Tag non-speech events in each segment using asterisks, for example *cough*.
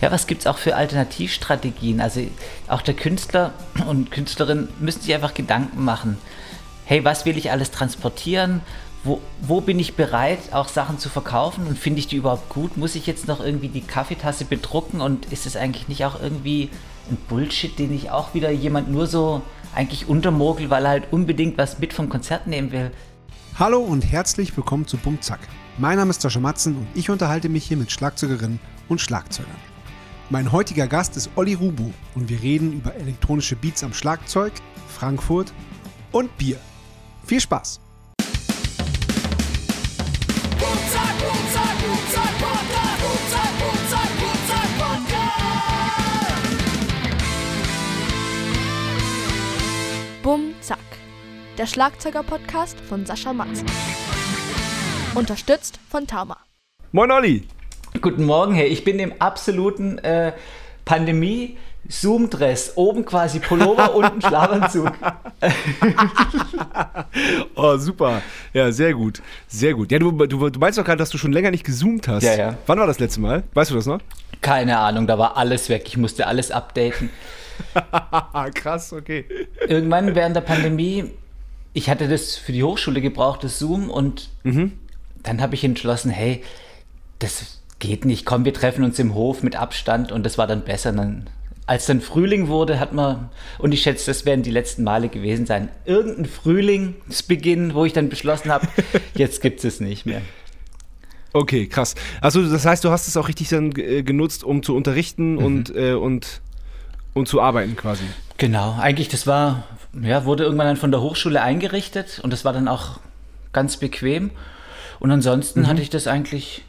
Ja, was gibt es auch für Alternativstrategien? Also auch der Künstler und Künstlerin müssen sich einfach Gedanken machen. Hey, was will ich alles transportieren? Wo, wo bin ich bereit, auch Sachen zu verkaufen und finde ich die überhaupt gut? Muss ich jetzt noch irgendwie die Kaffeetasse bedrucken und ist es eigentlich nicht auch irgendwie ein Bullshit, den ich auch wieder jemand nur so eigentlich untermogel, weil er halt unbedingt was mit vom Konzert nehmen will? Hallo und herzlich willkommen zu Bumzack. Mein Name ist Sascha Matzen und ich unterhalte mich hier mit Schlagzeugerinnen und Schlagzeugern. Mein heutiger Gast ist Olli Rubu und wir reden über elektronische Beats am Schlagzeug, Frankfurt und Bier. Viel Spaß! Bum Zack, der Schlagzeuger-Podcast von Sascha Matzen. Unterstützt von Tauma. Moin Olli! Guten Morgen, hey, ich bin im absoluten äh, Pandemie. Zoom-Dress, oben quasi Pullover, *laughs* unten Schlafanzug. *laughs* oh, super. Ja, sehr gut. Sehr gut. Ja, du, du, du meinst doch gerade, dass du schon länger nicht gezoomt hast. Ja, ja. Wann war das letzte Mal? Weißt du das noch? Keine Ahnung, da war alles weg. Ich musste alles updaten. *laughs* Krass, okay. Irgendwann während der Pandemie, ich hatte das für die Hochschule gebraucht, das Zoom, und mhm. dann habe ich entschlossen, hey, das geht nicht, komm, wir treffen uns im Hof mit Abstand und das war dann besser. Dann, als dann Frühling wurde, hat man, und ich schätze, das werden die letzten Male gewesen sein, irgendein Frühlingsbeginn, wo ich dann beschlossen habe, *laughs* jetzt gibt es nicht mehr. Okay, krass. Also das heißt, du hast es auch richtig dann äh, genutzt, um zu unterrichten mhm. und, äh, und, und zu arbeiten quasi. Genau, eigentlich das war, ja, wurde irgendwann dann von der Hochschule eingerichtet und das war dann auch ganz bequem. Und ansonsten mhm. hatte ich das eigentlich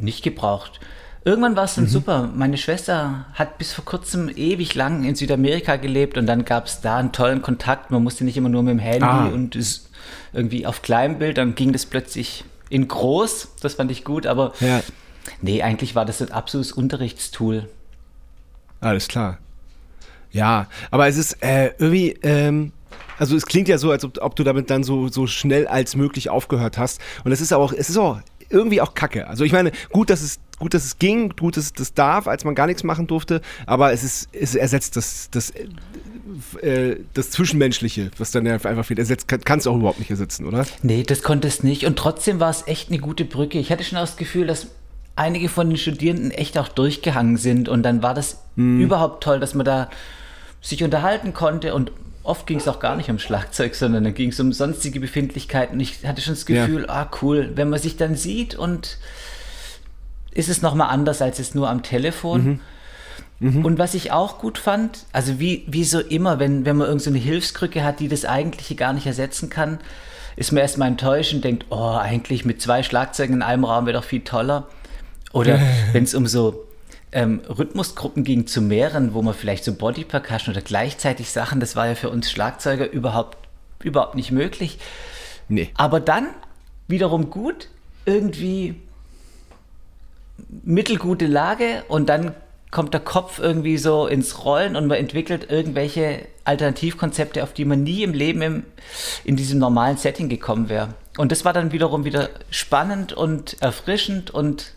nicht gebraucht. Irgendwann war es dann mhm. super. Meine Schwester hat bis vor kurzem ewig lang in Südamerika gelebt und dann gab es da einen tollen Kontakt. Man musste nicht immer nur mit dem Handy ah. und irgendwie auf Kleinbild, dann ging das plötzlich in groß. Das fand ich gut, aber ja. nee, eigentlich war das ein absolutes Unterrichtstool. Alles klar. Ja, aber es ist äh, irgendwie, ähm, also es klingt ja so, als ob, ob, du damit dann so, so schnell als möglich aufgehört hast. Und es ist auch, es ist auch irgendwie auch kacke. Also ich meine, gut, dass es, gut, dass es ging, gut, dass es das darf, als man gar nichts machen durfte, aber es ist, es ersetzt das, das, äh, das Zwischenmenschliche, was dann einfach fehlt. Ersetzt, kann, kannst du auch überhaupt nicht ersetzen, oder? Nee, das konnte es nicht. Und trotzdem war es echt eine gute Brücke. Ich hatte schon das Gefühl, dass einige von den Studierenden echt auch durchgehangen sind und dann war das hm. überhaupt toll, dass man da sich unterhalten konnte und oft ging es auch gar nicht um Schlagzeug, sondern dann ging es um sonstige Befindlichkeiten. Ich hatte schon das Gefühl, ja. ah cool, wenn man sich dann sieht und ist es nochmal anders als jetzt nur am Telefon. Mhm. Mhm. Und was ich auch gut fand, also wie, wie so immer, wenn, wenn man irgendeine so Hilfskrücke hat, die das Eigentliche gar nicht ersetzen kann, ist man erstmal enttäuscht und denkt, oh, eigentlich mit zwei Schlagzeugen in einem Raum wäre doch viel toller. Oder wenn es um so ähm, Rhythmusgruppen ging zu mehreren, wo man vielleicht so Body Percussion oder gleichzeitig Sachen, das war ja für uns Schlagzeuger überhaupt, überhaupt nicht möglich. Nee. Aber dann wiederum gut, irgendwie mittelgute Lage und dann kommt der Kopf irgendwie so ins Rollen und man entwickelt irgendwelche Alternativkonzepte, auf die man nie im Leben im, in diesem normalen Setting gekommen wäre. Und das war dann wiederum wieder spannend und erfrischend und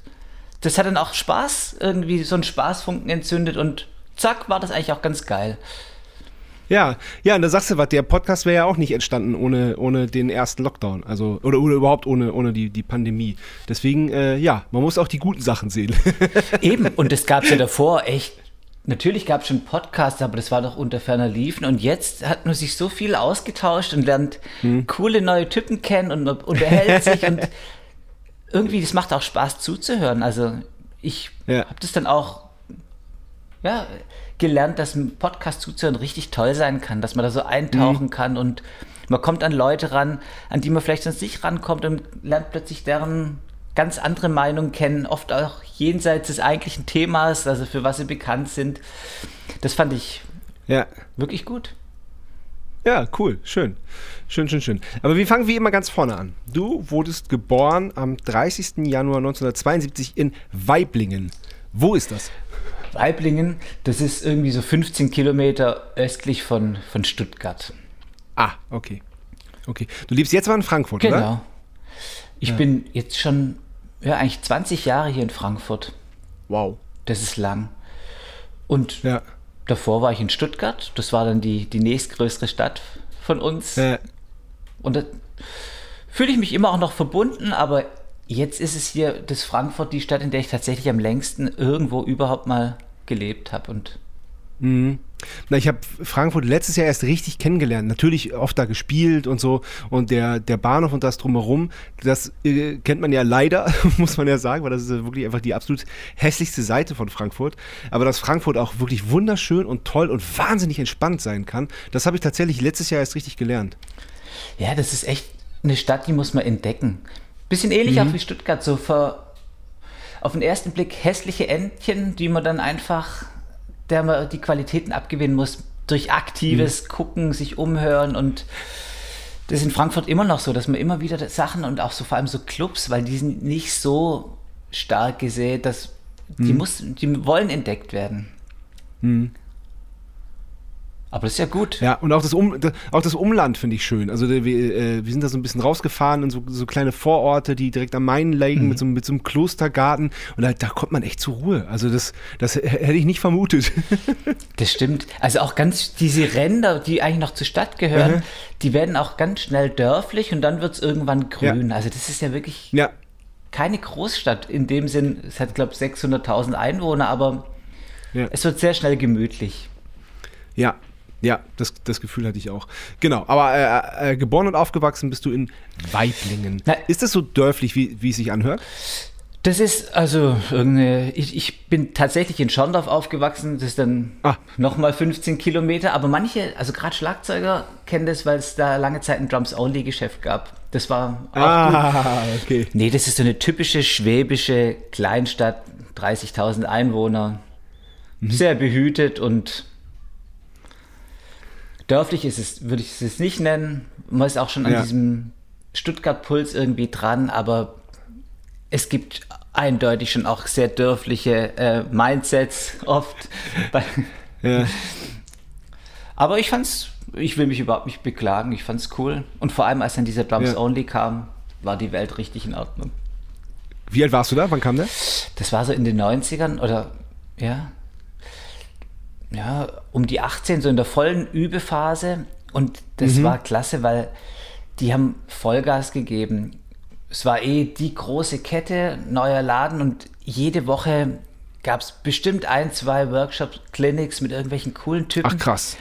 das hat dann auch Spaß, irgendwie so einen Spaßfunken entzündet und zack, war das eigentlich auch ganz geil. Ja, ja, und da sagst du was, der Podcast wäre ja auch nicht entstanden ohne, ohne den ersten Lockdown. Also, oder, oder überhaupt ohne, ohne die, die Pandemie. Deswegen, äh, ja, man muss auch die guten Sachen sehen. *laughs* Eben, und das gab es ja davor echt. Natürlich gab es schon Podcasts, aber das war doch unter ferner Liefen. Und jetzt hat man sich so viel ausgetauscht und lernt hm. coole neue Typen kennen und man unterhält sich und *laughs* irgendwie, das macht auch Spaß zuzuhören. Also ich ja. habe das dann auch ja, gelernt, dass ein Podcast zuzuhören richtig toll sein kann, dass man da so eintauchen mhm. kann und man kommt an Leute ran, an die man vielleicht sonst nicht rankommt und lernt plötzlich deren ganz andere Meinungen kennen, oft auch jenseits des eigentlichen Themas, also für was sie bekannt sind. Das fand ich ja. wirklich gut. Ja, cool, schön. Schön, schön, schön. Aber wir fangen wie immer ganz vorne an. Du wurdest geboren am 30. Januar 1972 in Weiblingen. Wo ist das? Weiblingen, das ist irgendwie so 15 Kilometer östlich von, von Stuttgart. Ah, okay. Okay. Du lebst jetzt aber in Frankfurt, genau. oder? Genau. Ich ja. bin jetzt schon, ja, eigentlich 20 Jahre hier in Frankfurt. Wow. das ist lang. Und Ja. davor war ich in Stuttgart. Das war dann die, die nächstgrößere Stadt von uns. Äh, Und da fühle ich mich immer auch noch verbunden, aber jetzt ist es hier das Frankfurt, die Stadt, in der ich tatsächlich am längsten irgendwo überhaupt mal gelebt habe. Und Na, ich habe Frankfurt letztes Jahr erst richtig kennengelernt. Natürlich oft da gespielt und so. Und der, der Bahnhof und das drumherum, das äh, kennt man ja leider, *laughs* muss man ja sagen, weil das ist wirklich einfach die absolut hässlichste Seite von Frankfurt. Aber dass Frankfurt auch wirklich wunderschön und toll und wahnsinnig entspannt sein kann, das habe ich tatsächlich letztes Jahr erst richtig gelernt. Ja, das ist echt eine Stadt, die muss man entdecken. Bisschen ähnlich auch wie Stuttgart, so für, auf den ersten Blick hässliche Entchen, die man dann einfach, der man die Qualitäten abgewinnen muss, durch aktives Gucken, sich umhören und das ist in Frankfurt immer noch so, dass man immer wieder Sachen und auch so vor allem so Clubs, weil die sind nicht so stark gesät, dass die, muss, die wollen entdeckt werden. Aber das ist ja gut. Ja, und auch das, um, auch das Umland finde ich schön. Also wir, äh, wir sind da so ein bisschen rausgefahren in so, so kleine Vororte, die direkt am Main liegen, mit, so, einem- mit so einem Klostergarten. Und da, da kommt man echt zur Ruhe. Also das, das hätte ich nicht vermutet. *laughs* Das stimmt. Also auch ganz diese Ränder, die eigentlich noch zur Stadt gehören, Mhm. die werden auch ganz schnell dörflich und dann wird es irgendwann grün. Also das ist ja wirklich ja, keine Großstadt in dem Sinn. Es hat, glaube ich, 600.000 Einwohner, aber Ja. es wird sehr schnell gemütlich. ja, ja, das, das Gefühl hatte ich auch. Genau, aber äh, äh, geboren und aufgewachsen bist du in Weiblingen. Na- ist das so dörflich, wie, wie es sich anhört? Das ist also irgendeine, ich, ich bin tatsächlich in Schorndorf aufgewachsen, das ist dann Ah. nochmal 15 Kilometer, aber manche, also gerade Schlagzeuger kennen das, weil es da lange Zeit ein Drums-Only-Geschäft gab. Das war auch gut. Ah, okay. Nee, das ist so eine typische schwäbische Kleinstadt, 30.000 Einwohner, sehr behütet und dörflich ist es, würde ich es nicht nennen. Man ist auch schon an Ja. diesem Stuttgart-Puls irgendwie dran, aber es gibt eindeutig schon auch sehr dörfliche äh, Mindsets oft. *laughs* Bei, Ja. *laughs* aber ich fand's, ich will mich überhaupt nicht beklagen, ich fand's cool. Und vor allem, als dann dieser Drums Ja. Only kam, war die Welt richtig in Ordnung. Wie alt warst du da? Wann kam der? Das war so in den 90ern oder ja. Ja, um die 18, so in der vollen Übephase. Und das war klasse, weil die haben Vollgas gegeben. Es war eh die große Kette, neuer Laden und jede Woche gab es bestimmt ein, zwei Workshops, Clinics mit irgendwelchen coolen Typen. Ach krass.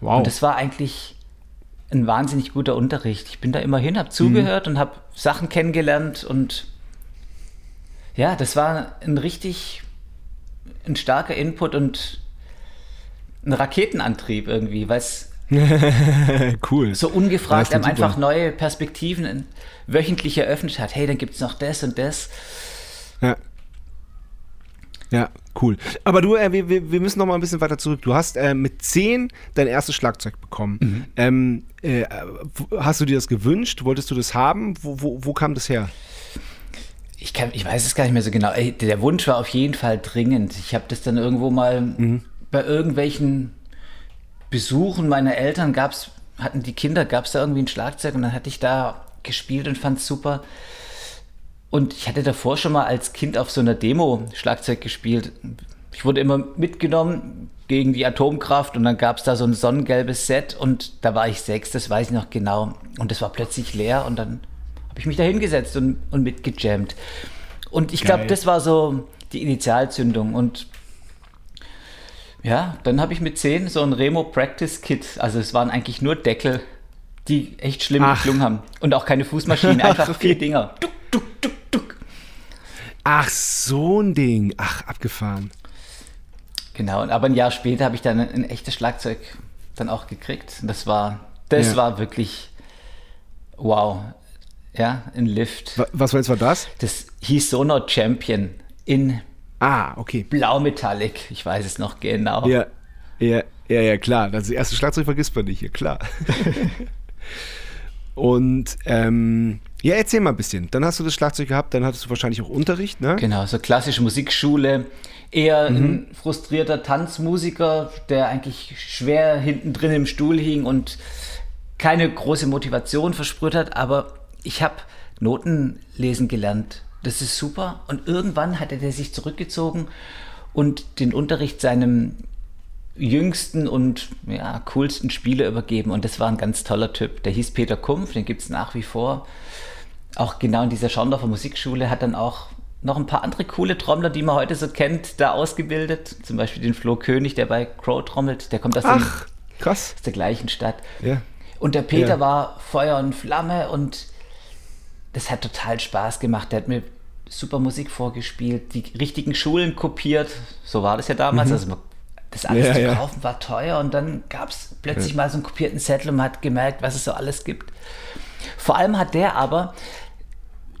Wow. Und das war eigentlich ein wahnsinnig guter Unterricht. Ich bin da immer hin, habe zugehört und habe Sachen kennengelernt und ja, das war ein richtig ein starker Input und ein Raketenantrieb irgendwie, weil es *laughs* cool. so ungefragt einem einfach neue Perspektiven wöchentlich eröffnet hat. Hey, dann gibt es noch das und das. Ja. Ja, cool. Aber du, äh, wir, wir müssen noch mal ein bisschen weiter zurück. Du hast äh, mit 10 dein erstes Schlagzeug bekommen. Mhm. Ähm, äh, hast du dir das gewünscht? Wolltest du das haben? Wo, wo, wo kam das her? Ich, kann, ich weiß es gar nicht mehr so genau. Der Wunsch war auf jeden Fall dringend. Ich habe das dann irgendwo mal bei irgendwelchen Besuchen meiner Eltern gab's, hatten die Kinder, gab es da irgendwie ein Schlagzeug und dann hatte ich da gespielt und fand es super. Und ich hatte davor schon mal als Kind auf so einer Demo Schlagzeug gespielt. Ich wurde immer mitgenommen gegen die Atomkraft und dann gab es da so ein sonnengelbes Set und da war ich sechs, das weiß ich noch genau. Und das war plötzlich leer und dann habe ich mich da hingesetzt und, und mitgejammt. Und ich glaube, das war so die Initialzündung. Und ja, dann habe ich mit 10 so ein Remo Practice Kit. Also es waren eigentlich nur Deckel, die echt schlimm Ach. geklungen haben. Und auch keine Fußmaschine, einfach *laughs* Okay. vier Dinger. Duck, duck, duck, duck. Ach, so ein Ding. Ach, abgefahren. Genau, aber ein Jahr später habe ich dann ein, ein echtes Schlagzeug dann auch gekriegt. Das war, das Ja. war wirklich wow. Ja, ein Lift. Wa- Was war jetzt war das? Das hieß Sonar Champion in Ah, okay. Blau-Metallic. Ich weiß es noch genau. Ja, ja, ja, ja, klar. Das erste Schlagzeug vergisst man nicht, ja, klar. *laughs* Und ähm, ja, erzähl mal ein bisschen. Dann hast du das Schlagzeug gehabt, dann hattest du wahrscheinlich auch Unterricht, ne? Genau, so klassische Musikschule. Eher Mhm. ein frustrierter Tanzmusiker, der eigentlich schwer hinten drin im Stuhl hing und keine große Motivation versprüht hat. Aber ich habe Noten lesen gelernt. Das ist super. Und irgendwann hatte der sich zurückgezogen und den Unterricht seinem jüngsten und ja, coolsten Spieler übergeben. Und das war ein ganz toller Typ. Der hieß Peter Kumpf, den gibt es nach wie vor. Auch genau in dieser Schorndorfer Musikschule hat dann auch noch ein paar andere coole Trommler, die man heute so kennt, da ausgebildet. Zum Beispiel den Flo König, der bei Crow trommelt. Der kommt aus, Ach, dem, aus der gleichen Stadt. Ja. Und der Peter ja. war Feuer und Flamme und das hat total Spaß gemacht. Der hat mir super Musik vorgespielt, die richtigen Schulen kopiert. So war das ja damals. Mhm. Also das alles ja, zu ja. kaufen war teuer und dann gab es plötzlich ja. mal so einen kopierten Zettel und man hat gemerkt, was es so alles gibt. Vor allem hat der aber,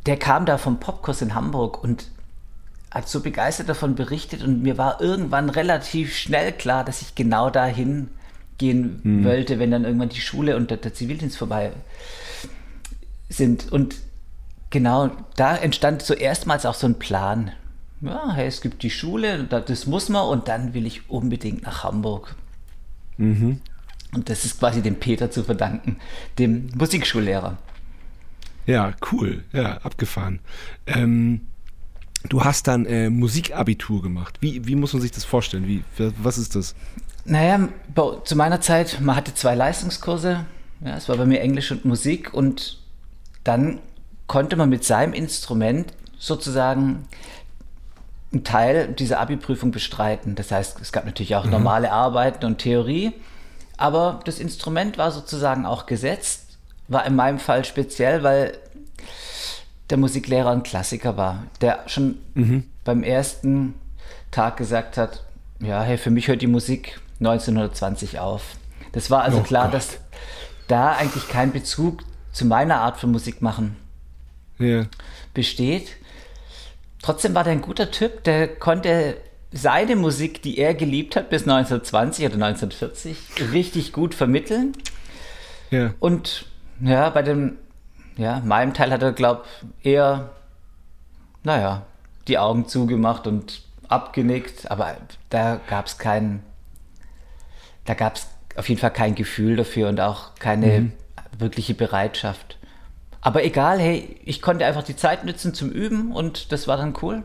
der kam da vom Popkurs in Hamburg und hat so begeistert davon berichtet und mir war irgendwann relativ schnell klar, dass ich genau dahin gehen mhm. wollte, wenn dann irgendwann die Schule und der, der Zivildienst vorbei sind. Und genau da entstand so erstmals auch so ein Plan. Ja, hey, es gibt die Schule, das muss man und dann will ich unbedingt nach Hamburg. Mhm. Und das ist quasi dem Peter zu verdanken, dem Musikschullehrer. Ja, cool. Ja, abgefahren. Ähm, du hast dann äh, Musikabitur gemacht. Wie, wie muss man sich das vorstellen? Wie, was ist das? Naja, zu meiner Zeit, man hatte zwei Leistungskurse. Ja, es war bei mir Englisch und Musik und dann konnte man mit seinem Instrument sozusagen einen Teil dieser Abi-Prüfung bestreiten. Das heißt, es gab natürlich auch mhm. normale Arbeiten und Theorie, aber das Instrument war sozusagen auch gesetzt, war in meinem Fall speziell, weil der Musiklehrer ein Klassiker war, der schon mhm. beim ersten Tag gesagt hat, ja, hey, für mich hört die Musik 1920 auf. Das war also oh klar, Gott. dass da eigentlich kein Bezug zu meiner Art von Musik machen yeah. besteht. Trotzdem war der ein guter Typ, der konnte seine Musik, die er geliebt hat bis 1920 oder 1940, richtig gut vermitteln. Yeah. Und ja, bei dem, ja, meinem Teil hat er, glaube ich, eher, naja, die Augen zugemacht und abgenickt, aber da gab es keinen, da gab es auf jeden Fall kein Gefühl dafür und auch keine mhm. wirkliche Bereitschaft. Aber egal, hey, ich konnte einfach die Zeit nutzen zum Üben und das war dann cool.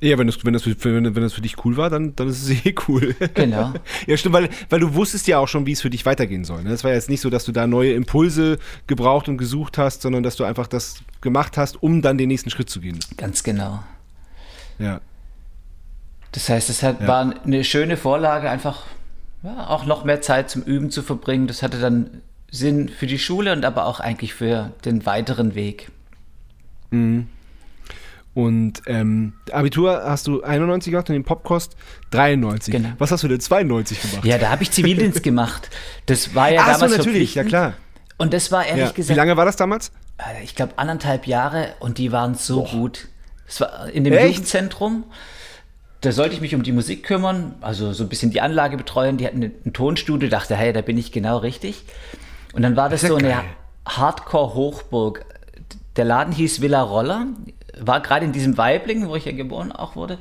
Ja, wenn das, wenn, das, wenn, das für dich cool war, dann, dann ist es *laughs* eh cool. Genau. ja, stimmt, weil, weil du wusstest ja auch schon, wie es für dich weitergehen soll. Es ne? war jetzt nicht so, dass du da neue Impulse gebraucht und gesucht hast, sondern dass du einfach das gemacht hast, um dann den nächsten Schritt zu gehen. Ganz genau. Ja. Das heißt, es hat, ja. war eine schöne Vorlage, einfach ja, auch noch mehr Zeit zum Üben zu verbringen. Das hatte dann Sinn für die Schule und aber auch eigentlich für den weiteren Weg. Mhm. Und ähm, Abitur hast du 91 gemacht und den Popkost 93. Genau. Was hast du denn 92 gemacht? Ja, da habe ich Zivildienst *laughs* gemacht. Das war ja Ach damals so, natürlich, ja klar. Und das war ehrlich ja. gesagt. Wie lange war das damals? Ich glaube anderthalb Jahre und die waren so Boah. gut. Es war in dem Echt? Jugendzentrum. Da sollte ich mich um die Musik kümmern, also so ein bisschen die Anlage betreuen. Die hatten ein Tonstudio, dachte, hey, da bin ich genau richtig. Und dann war das, das so geil. eine Hardcore-Hochburg. Der Laden hieß Villa Roller, war gerade in diesem Weibling, wo ich ja geboren auch wurde.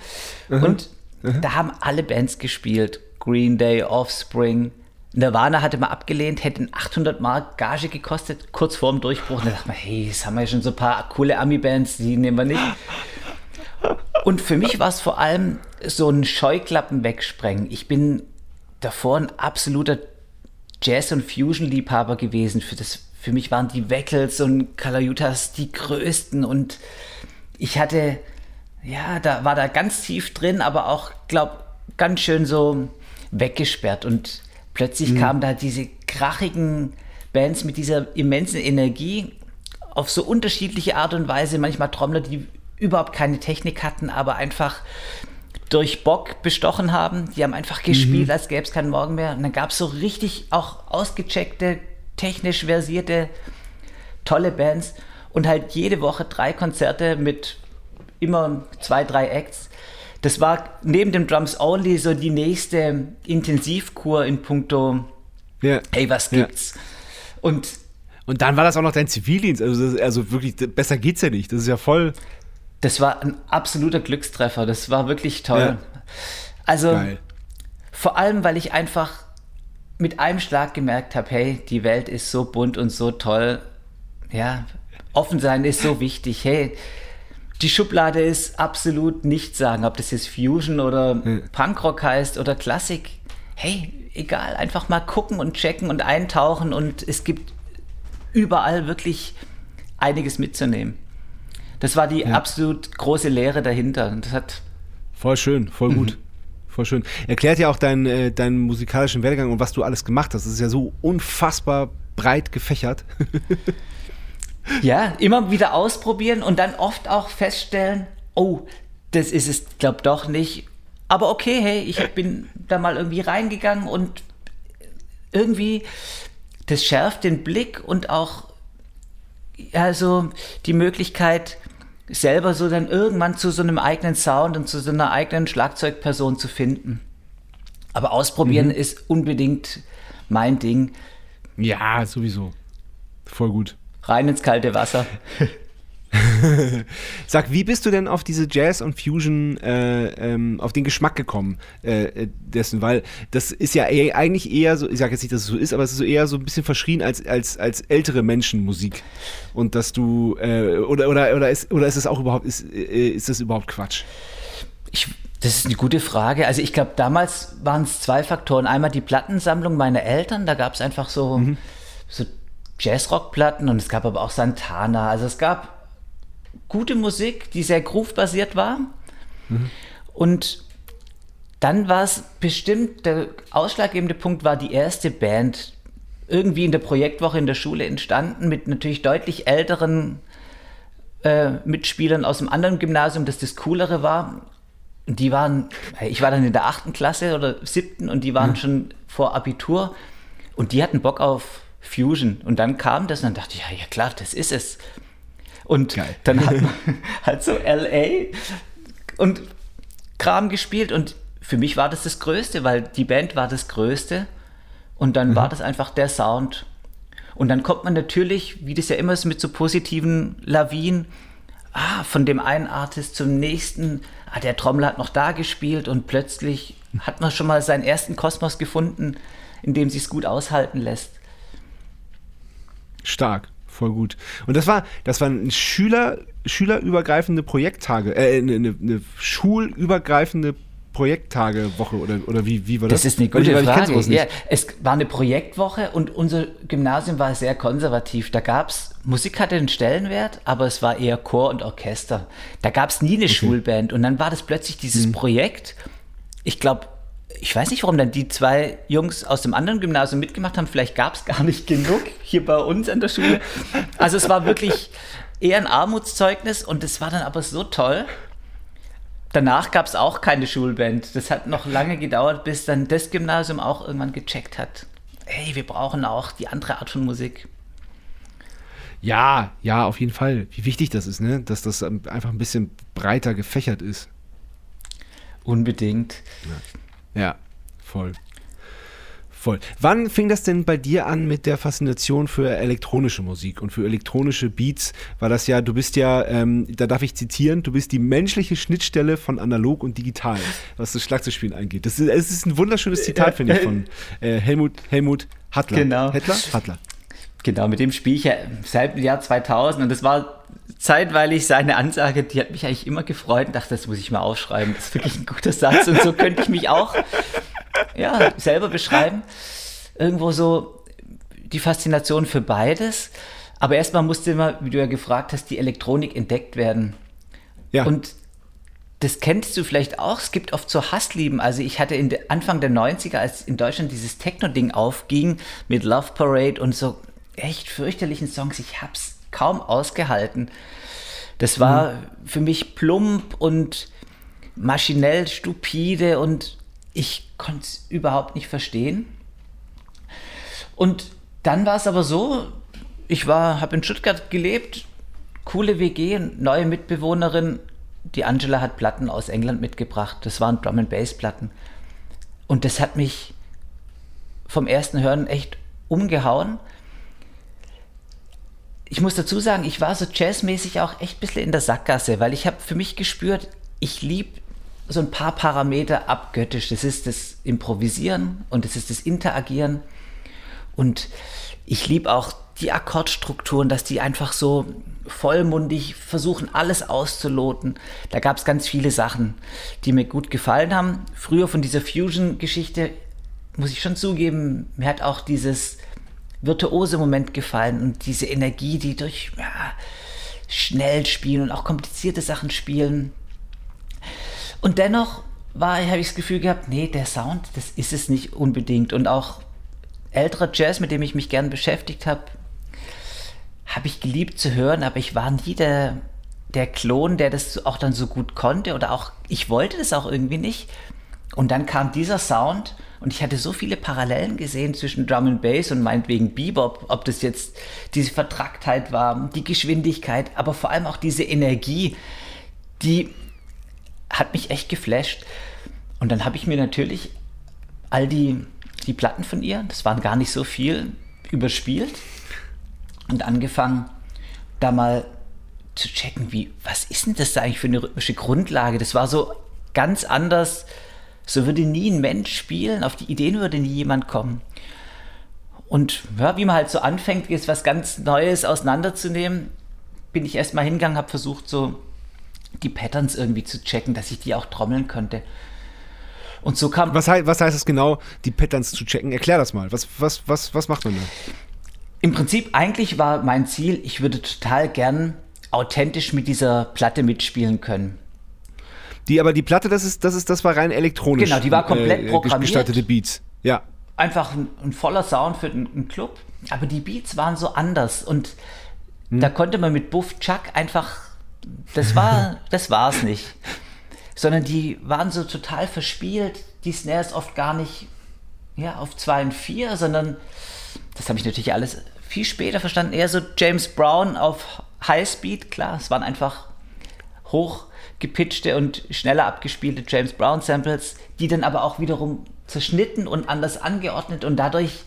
Mhm. Und mhm. da haben alle Bands gespielt. Green Day, Offspring. Nirvana hatte mal abgelehnt, hätten 800 Mark Gage gekostet, kurz vorm Durchbruch. Und da dachte man, hey, jetzt haben wir ja schon so ein paar coole Ami-Bands, die nehmen wir nicht. Und für mich war es vor allem so ein Scheuklappen wegsprengen. Ich bin davor ein absoluter Jazz- und Fusion-Liebhaber gewesen. Für, das, für mich waren die Weckels und Kalajutas die größten und ich hatte, ja, da war da ganz tief drin, aber auch, glaub, ganz schön so weggesperrt und plötzlich mhm. kamen da diese krachigen Bands mit dieser immensen Energie auf so unterschiedliche Art und Weise, manchmal Trommler, die überhaupt keine Technik hatten, aber einfach durch Bock bestochen haben. Die haben einfach gespielt, mhm. als gäbe es keinen Morgen mehr. Und dann gab es so richtig auch ausgecheckte, technisch versierte, tolle Bands. Und halt jede Woche drei Konzerte mit immer zwei, drei Acts. Das war neben dem Drums Only so die nächste Intensivkur in puncto, ja. hey, was gibt's? Ja. Und und dann war das auch noch dein Zivildienst. Also, also wirklich, besser geht's ja nicht. Das ist ja voll. Das war ein absoluter Glückstreffer. Das war wirklich toll. Ja. Also Geil. vor allem, weil ich einfach mit einem Schlag gemerkt habe, hey, die Welt ist so bunt und so toll. Ja, offen sein ist so wichtig. Hey, die Schublade ist absolut nicht sagen, ob das jetzt Fusion oder ja. Punkrock heißt oder Klassik. Hey, egal, einfach mal gucken und checken und eintauchen und es gibt überall wirklich einiges mitzunehmen. Das war die ja. absolut große Lehre dahinter. Und das hat voll schön, voll mhm. gut. Voll schön. Erklärt ja auch deinen, äh, deinen musikalischen Werdegang und was du alles gemacht hast. Das ist ja so unfassbar breit gefächert. *laughs* ja, immer wieder ausprobieren und dann oft auch feststellen, oh, das ist es, glaub doch nicht. Aber okay, hey, ich bin da mal irgendwie reingegangen und irgendwie, das schärft den Blick und auch also die Möglichkeit, selber so dann irgendwann zu so einem eigenen Sound und zu so einer eigenen Schlagzeugperson zu finden. Aber ausprobieren mhm. ist unbedingt mein Ding. Ja, sowieso. Voll gut. Rein ins kalte Wasser. *laughs* *laughs* Sag, wie bist du denn auf diese Jazz und Fusion, äh, ähm, auf den Geschmack gekommen äh, äh dessen? Weil das ist ja eher, eigentlich eher so, ich sage jetzt nicht, dass es so ist, aber es ist so eher so ein bisschen verschrien als, als, als ältere Menschenmusik. Und dass du, äh, oder, oder, oder, ist, oder ist es auch überhaupt, ist, äh, ist das überhaupt Quatsch? Ich, das ist eine gute Frage. Also ich glaube, damals waren es zwei Faktoren. Einmal die Plattensammlung meiner Eltern, da gab es einfach so, mhm. so Jazzrock-Platten und es gab aber auch Santana. Also es gab gute Musik, die sehr groove-basiert war. Mhm. Und dann war es bestimmt, der ausschlaggebende Punkt war die erste Band, irgendwie in der Projektwoche in der Schule entstanden, mit natürlich deutlich älteren äh, Mitspielern aus dem anderen Gymnasium, das das coolere war. Die waren, ich war dann in der achten Klasse oder siebten und die waren mhm. schon vor Abitur und die hatten Bock auf Fusion. Und dann kam das und dann dachte ich, ja, ja klar, das ist es. Und Geil. dann hat *laughs* man halt so LA und Kram gespielt und für mich war das das Größte, weil die Band war das Größte und dann mhm. war das einfach der Sound. Und dann kommt man natürlich, wie das ja immer ist, mit so positiven Lawinen, ah, von dem einen Artist zum nächsten, ah, der Trommler hat noch da gespielt und plötzlich hat man schon mal seinen ersten Kosmos gefunden, in dem sich es gut aushalten lässt. Stark voll gut. Und das war, das waren Schüler, schülerübergreifende Projekttage, äh, eine, eine schulübergreifende Projekttagewoche oder, oder wie, wie war das? Das ist eine gute ich, Frage. Ich ja, es war eine Projektwoche und unser Gymnasium war sehr konservativ. Da gab es, Musik hatte einen Stellenwert, aber es war eher Chor und Orchester. Da gab es nie eine okay. Schulband und dann war das plötzlich dieses mhm. Projekt. Ich glaube, ich weiß nicht, warum dann die zwei Jungs aus dem anderen Gymnasium mitgemacht haben. Vielleicht gab es gar nicht genug hier bei uns an der Schule. Also es war wirklich eher ein Armutszeugnis und es war dann aber so toll. Danach gab es auch keine Schulband. Das hat noch lange gedauert, bis dann das Gymnasium auch irgendwann gecheckt hat. Hey, wir brauchen auch die andere Art von Musik. Ja, ja, auf jeden Fall. Wie wichtig das ist, ne? Dass das einfach ein bisschen breiter gefächert ist. Unbedingt. Ja. Ja, voll. Voll. Wann fing das denn bei dir an mit der Faszination für elektronische Musik und für elektronische Beats? War das ja, du bist ja, ähm, da darf ich zitieren, du bist die menschliche Schnittstelle von analog und digital, was das Schlagzeugspielen angeht. Das ist, es ist ein wunderschönes Zitat, finde ich, von äh, Helmut, Helmut Hattler. Genau. Hattler? Hattler. Genau, mit dem spiele ich ja seit dem Jahr 2000 und das war zeitweilig seine Ansage, die hat mich eigentlich immer gefreut und dachte, das muss ich mal aufschreiben. Das ist wirklich ein guter Satz und so könnte ich mich auch ja, selber beschreiben. Irgendwo so die Faszination für beides. Aber erstmal musste immer, wie du ja gefragt hast, die Elektronik entdeckt werden. Ja. Und das kennst du vielleicht auch. Es gibt oft so Hasslieben. Also ich hatte in de, Anfang der 90er, als in Deutschland dieses Techno-Ding aufging mit Love Parade und so echt fürchterlichen Songs, ich hab's kaum ausgehalten. Das war mhm. für mich plump und maschinell stupide und ich konnte es überhaupt nicht verstehen. Und dann war es aber so, ich habe in Stuttgart gelebt, coole WG, neue Mitbewohnerin, die Angela hat Platten aus England mitgebracht. Das waren Drum and Bass Platten. Und das hat mich vom ersten Hören echt umgehauen ich muss dazu sagen, ich war so jazzmäßig auch echt ein bisschen in der Sackgasse, weil ich habe für mich gespürt, ich liebe so ein paar Parameter abgöttisch. Das ist das Improvisieren und das ist das Interagieren. Und ich liebe auch die Akkordstrukturen, dass die einfach so vollmundig versuchen, alles auszuloten. Da gab es ganz viele Sachen, die mir gut gefallen haben. Früher von dieser Fusion-Geschichte muss ich schon zugeben, mir hat auch dieses virtuose Moment gefallen und diese Energie, die durch ja, schnell spielen und auch komplizierte Sachen spielen. Und dennoch habe ich das Gefühl gehabt, nee, der Sound, das ist es nicht unbedingt. Und auch älterer Jazz, mit dem ich mich gern beschäftigt habe, habe ich geliebt zu hören, aber ich war nie der, der Klon, der das auch dann so gut konnte oder auch, ich wollte das auch irgendwie nicht. Und dann kam dieser Sound und ich hatte so viele Parallelen gesehen zwischen Drum and Bass und meinetwegen Bebop, ob das jetzt diese Vertracktheit war, die Geschwindigkeit, aber vor allem auch diese Energie, die hat mich echt geflasht. Und dann habe ich mir natürlich all die, die Platten von ihr, das waren gar nicht so viel, überspielt und angefangen, da mal zu checken, wie, was ist denn das eigentlich für eine rhythmische Grundlage? Das war so ganz anders. So würde nie ein Mensch spielen, auf die Ideen würde nie jemand kommen. Und ja, wie man halt so anfängt, ist was ganz Neues auseinanderzunehmen, bin ich erstmal hingegangen, habe versucht, so die Patterns irgendwie zu checken, dass ich die auch trommeln könnte. Und so kam. Was, heißt, was heißt es genau, die Patterns zu checken? Erklär das mal. Was, was, was, was macht man da? Im Prinzip, eigentlich war mein Ziel, ich würde total gern authentisch mit dieser Platte mitspielen können. Die, aber die Platte, das ist, das ist, das war rein elektronisch. Genau, die war komplett äh, programmiert. Gestaltete Beats. Ja. Einfach ein, ein voller Sound für einen Club. Aber die Beats waren so anders und hm. da konnte man mit Buff Chuck einfach, das war, *laughs* das war es nicht. Sondern die waren so total verspielt. Die Snares oft gar nicht ja, auf 2 und 4, sondern das habe ich natürlich alles viel später verstanden, eher so James Brown auf Highspeed, klar, es waren einfach hochgepitchte und schneller abgespielte James Brown Samples, die dann aber auch wiederum zerschnitten und anders angeordnet und dadurch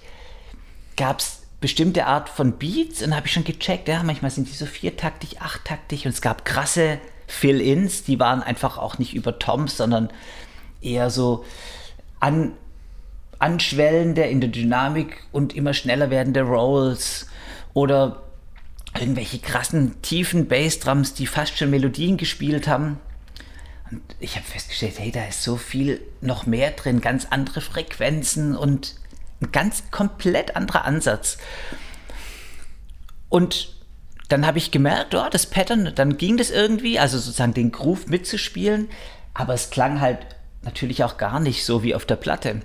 gab es bestimmte Art von Beats und habe ich schon gecheckt, ja, manchmal sind die so viertaktig, achttaktig und es gab krasse Fill-Ins, die waren einfach auch nicht über Toms, sondern eher so an anschwellende in der Dynamik und immer schneller werdende Rolls oder irgendwelche krassen tiefen Bassdrums, die fast schon Melodien gespielt haben. Und ich habe festgestellt, hey, da ist so viel noch mehr drin, ganz andere Frequenzen und ein ganz komplett anderer Ansatz. Und dann habe ich gemerkt, oh, das Pattern, dann ging das irgendwie, also sozusagen den Groove mitzuspielen, aber es klang halt natürlich auch gar nicht so wie auf der Platte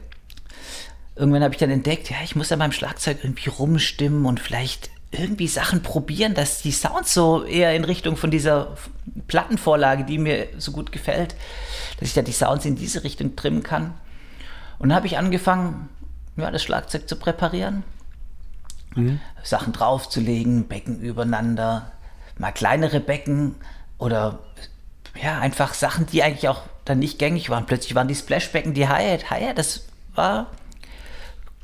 irgendwann habe ich dann entdeckt, ja, ich muss an meinem Schlagzeug irgendwie rumstimmen und vielleicht irgendwie Sachen probieren, dass die Sounds so eher in Richtung von dieser Plattenvorlage, die mir so gut gefällt, dass ich da die Sounds in diese Richtung trimmen kann. Und dann habe ich angefangen, ja, das Schlagzeug zu präparieren, mhm. Sachen draufzulegen, Becken übereinander, mal kleinere Becken oder ja, einfach Sachen, die eigentlich auch dann nicht gängig waren. Plötzlich waren die Splashbecken, die Hi-Hat, Hi-Hat, das war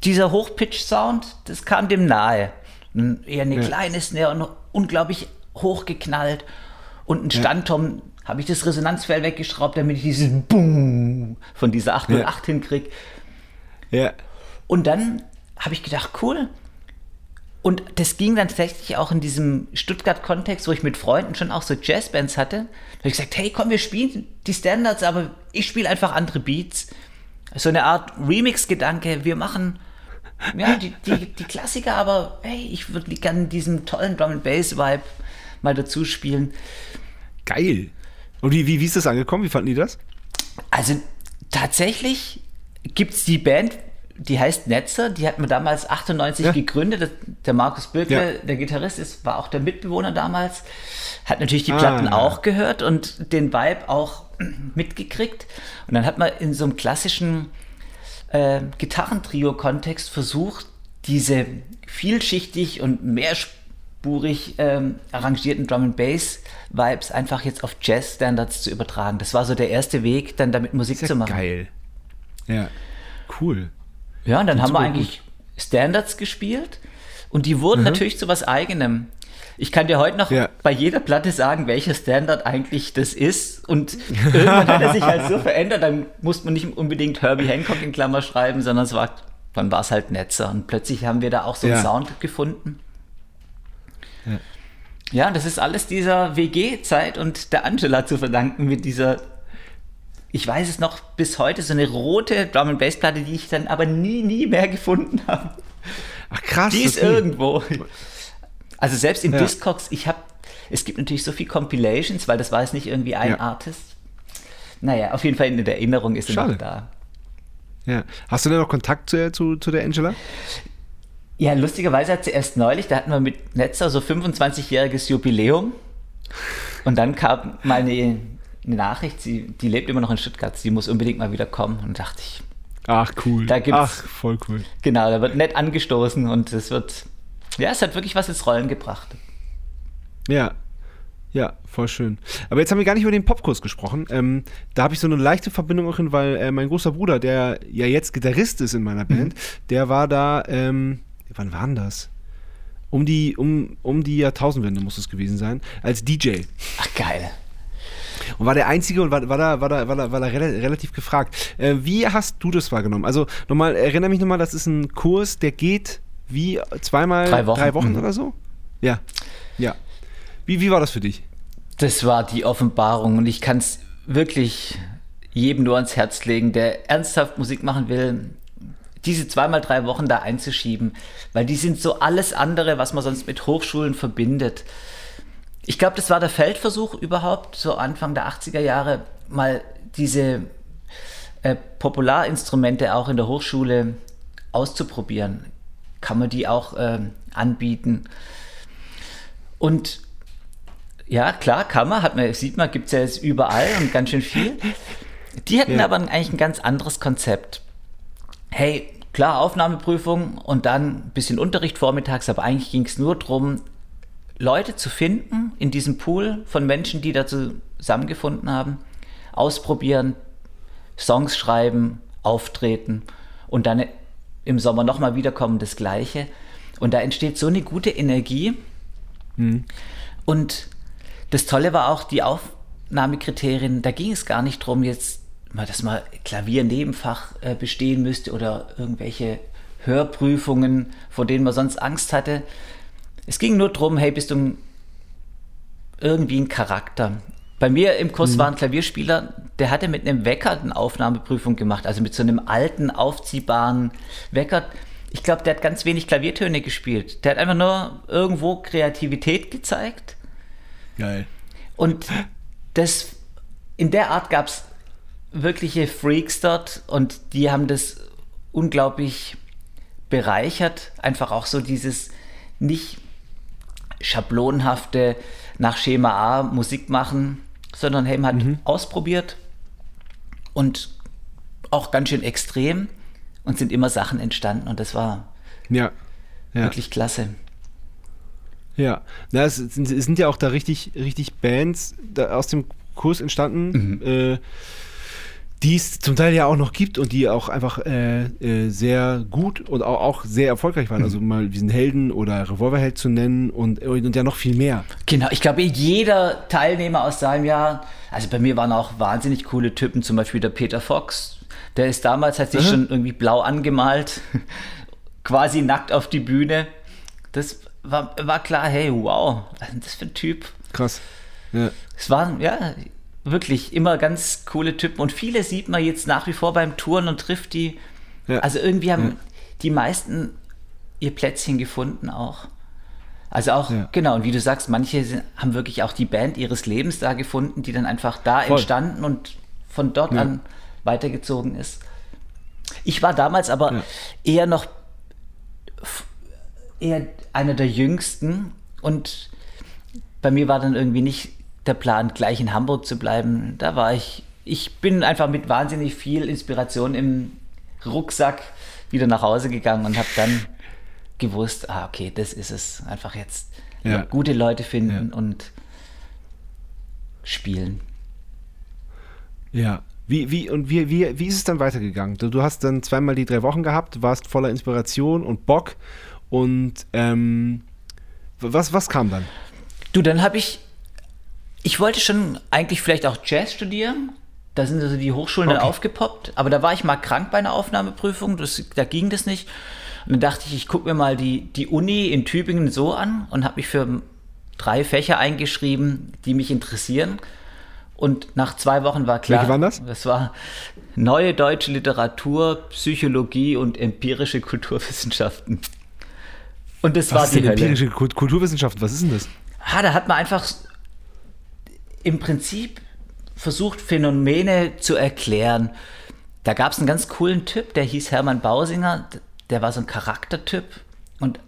dieser Hochpitch-Sound, das kam dem nahe. Eher eine ja. kleine Snare und unglaublich hochgeknallt. Und ein Standtom ja. habe ich das Resonanzfeld weggeschraubt, damit ich dieses Boom von dieser 808 ja. hinkriege. Ja. Und dann habe ich gedacht, cool. Und das ging dann tatsächlich auch in diesem Stuttgart-Kontext, wo ich mit Freunden schon auch so Jazzbands hatte. Da habe ich gesagt, hey, komm, wir spielen die Standards, aber ich spiele einfach andere Beats. So eine Art Remix-Gedanke. Wir machen ja, die, die, die Klassiker, aber hey, ich würde gerne diesen tollen Drum and Bass Vibe mal dazu spielen. Geil. Und wie, wie, wie ist das angekommen? Wie fanden die das? Also tatsächlich gibt es die Band, die heißt Netzer, die hat man damals 98 ja. gegründet. Der Markus Birke, ja. der Gitarrist, ist, war auch der Mitbewohner damals, hat natürlich die ah. Platten auch gehört und den Vibe auch mitgekriegt. Und dann hat man in so einem klassischen äh, Gitarrentrio-Kontext versucht, diese vielschichtig und mehrspurig ähm, arrangierten Drum and Bass Vibes einfach jetzt auf Jazz Standards zu übertragen. Das war so der erste Weg, dann damit Musik ja zu machen. Geil. Ja, cool. Ja, und dann haben wir eigentlich gut. Standards gespielt und die wurden mhm. natürlich zu was eigenem. Ich kann dir heute noch ja. bei jeder Platte sagen, welcher Standard eigentlich das ist. Und irgendwann hat er sich halt so verändert, dann muss man nicht unbedingt Herbie Hancock in Klammer schreiben, sondern es war dann war es halt Netzer. Und plötzlich haben wir da auch so einen Ja. Sound gefunden. Ja. Ja, das ist alles dieser WG-Zeit und der Angela zu verdanken mit dieser, ich weiß es noch bis heute, so eine rote Drum and Bass Platte, die ich dann aber nie, nie mehr gefunden habe. Ach krass. Die ist irgendwo. Also selbst in Ja. Discogs, ich habe, es gibt natürlich so viel Compilations, weil das war jetzt nicht irgendwie ein Ja. Artist. Naja, auf jeden Fall in der Erinnerung ist Schade. noch da. Ja. Hast du denn noch Kontakt zu, zu, zu der Angela? Ja, lustigerweise hat sie erst neulich, da hatten wir mit Netzer so 25-jähriges Jubiläum. Und dann kam mal eine, eine Nachricht, sie, die lebt immer noch in Stuttgart, sie muss unbedingt mal wieder kommen. Und dachte ich, Ach cool. Da gibt's- Ach, voll cool. genau, da wird nett angestoßen und es wird, ja, es hat wirklich was ins Rollen gebracht. Ja. Ja, voll schön. Aber jetzt haben wir gar nicht über den Popkurs gesprochen. Ähm, da habe ich so eine leichte Verbindung auch hin, weil äh, mein großer Bruder, der ja jetzt Gitarrist ist in meiner Band, der war da, ähm, wann war denn das? Um die, um, um die Jahrtausendwende muss es gewesen sein, als DJ. Ach, geil. Und war der Einzige und war, war da, war da, war da, war da rela- relativ gefragt. Äh, wie hast du das wahrgenommen? Also nochmal, erinnere mich nochmal, das ist ein Kurs, der geht wie zweimal Drei Wochen. Mhm. oder so? Ja. Ja. Wie, wie war das für dich? Das war die Offenbarung und ich kann es wirklich jedem nur ans Herz legen, der ernsthaft Musik machen will, diese zweimal drei Wochen da einzuschieben, weil die sind so alles andere, was man sonst mit Hochschulen verbindet. Ich glaube, das war der Feldversuch überhaupt, so Anfang der 80er Jahre, mal diese äh, Popularinstrumente auch in der Hochschule auszuprobieren. Kann man die auch ähm, anbieten? Und ja, klar, kann man, hat man, sieht man, gibt es ja jetzt überall und ganz schön viel. Die hatten Ja. aber eigentlich ein ganz anderes Konzept. Hey, klar, Aufnahmeprüfung und dann ein bisschen Unterricht vormittags, aber eigentlich ging es nur darum, Leute zu finden in diesem Pool von Menschen, die da zusammengefunden haben, ausprobieren, Songs schreiben, auftreten und dann im Sommer nochmal wiederkommen, das Gleiche. Und da entsteht so eine gute Energie. Und das Tolle war auch die Aufnahmekriterien, da ging es gar nicht darum, jetzt mal, dass man Klavier-Nebenfach äh, bestehen müsste oder irgendwelche Hörprüfungen, vor denen man sonst Angst hatte. Es ging nur darum, hey, bist du irgendwie ein Charakter? Bei mir im Kurs war ein Klavierspieler, der hatte mit einem Wecker eine Aufnahmeprüfung gemacht, also mit so einem alten, aufziehbaren Wecker. Ich glaube, der hat ganz wenig Klaviertöne gespielt. Der hat einfach nur irgendwo Kreativität gezeigt. Geil. Und das, in der Art gab es wirkliche Freaks dort und die haben das unglaublich bereichert. Einfach auch so dieses nicht schablonhafte nach Schema A Musik machen, sondern hey, man hat ausprobiert und auch ganz schön extrem und sind immer Sachen entstanden und das war Ja. Ja. wirklich klasse. Ja, Na, es, sind, ja auch da richtig, richtig Bands aus dem Kurs entstanden, äh, die es zum Teil ja auch noch gibt und die auch einfach äh, äh, sehr gut und auch, auch sehr erfolgreich waren. Also mal diesen Helden oder Revolverheld zu nennen und, und ja noch viel mehr. Genau, ich glaube, jeder Teilnehmer aus seinem Jahr, also bei mir waren auch wahnsinnig coole Typen, zum Beispiel der Peter Fox, der ist damals, hat sich Mhm. schon irgendwie blau angemalt, *laughs* quasi nackt auf die Bühne. Das war, war klar, hey, wow, was ist das für ein Typ? Krass. Ja. Es waren, ja, wirklich immer ganz coole Typen und viele sieht man jetzt nach wie vor beim Touren und trifft die. Ja. Also irgendwie haben Ja. die meisten ihr Plätzchen gefunden auch. Also auch, Ja. genau, und wie du sagst, manche sind, haben wirklich auch die Band ihres Lebens da gefunden, die dann einfach da Voll. entstanden und von dort an weitergezogen ist. Ich war damals aber eher noch eher einer der jüngsten und bei mir war dann irgendwie nicht der Plan, gleich in Hamburg zu bleiben. Da war ich, ich bin einfach mit wahnsinnig viel Inspiration im Rucksack wieder nach Hause gegangen und habe dann gewusst, ah, okay, das ist es. Einfach jetzt Ja. gute Leute finden Ja. und spielen. Ja. Wie, wie, und wie, wie, wie ist es dann weitergegangen? Du, du hast dann zweimal die drei Wochen gehabt, warst voller Inspiration und Bock. Und ähm, was, was kam dann? Du, dann habe ich, ich wollte schon eigentlich vielleicht auch Jazz studieren, da sind also die Hochschulen Okay. dann aufgepoppt, aber da war ich mal krank bei einer Aufnahmeprüfung, das, da ging das nicht. Und dann dachte ich, ich gucke mir mal die, die Uni in Tübingen so an und habe mich für drei Fächer eingeschrieben, die mich interessieren. Und nach zwei Wochen war klar, Welche waren das? das war neue deutsche Literatur, Psychologie und empirische Kulturwissenschaften. Und das war Was ist die denn empirische Kult- Kulturwissenschaften? Was ist denn das? Ah, da hat man einfach im Prinzip versucht, Phänomene zu erklären. Da gab es einen ganz coolen Typ, der hieß Hermann Bausinger. Der war so ein Charaktertyp und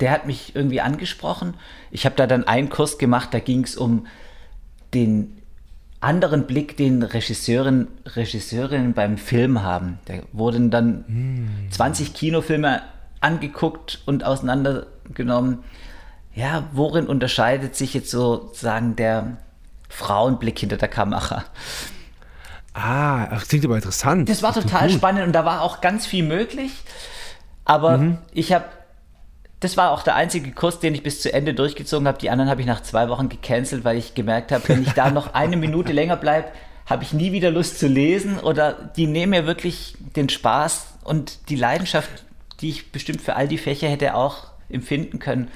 der hat mich irgendwie angesprochen. Ich habe da dann einen Kurs gemacht, da ging es um den anderen Blick, den Regisseurin, Regisseurinnen beim Film haben. Da wurden dann 20 Kinofilme angeguckt und auseinandergenommen. Ja, worin unterscheidet sich jetzt sozusagen der Frauenblick hinter der Kamera? Ah, das klingt aber interessant. Das war klingt total gut. spannend und da war auch ganz viel möglich. Aber ich habe, das war auch der einzige Kurs, den ich bis zu Ende durchgezogen habe. Die anderen habe ich nach zwei Wochen gecancelt, weil ich gemerkt habe, wenn ich da noch eine Minute länger bleibe, habe ich nie wieder Lust zu lesen oder die nehmen mir wirklich den Spaß und die Leidenschaft, die ich bestimmt für all die Fächer hätte auch empfinden können.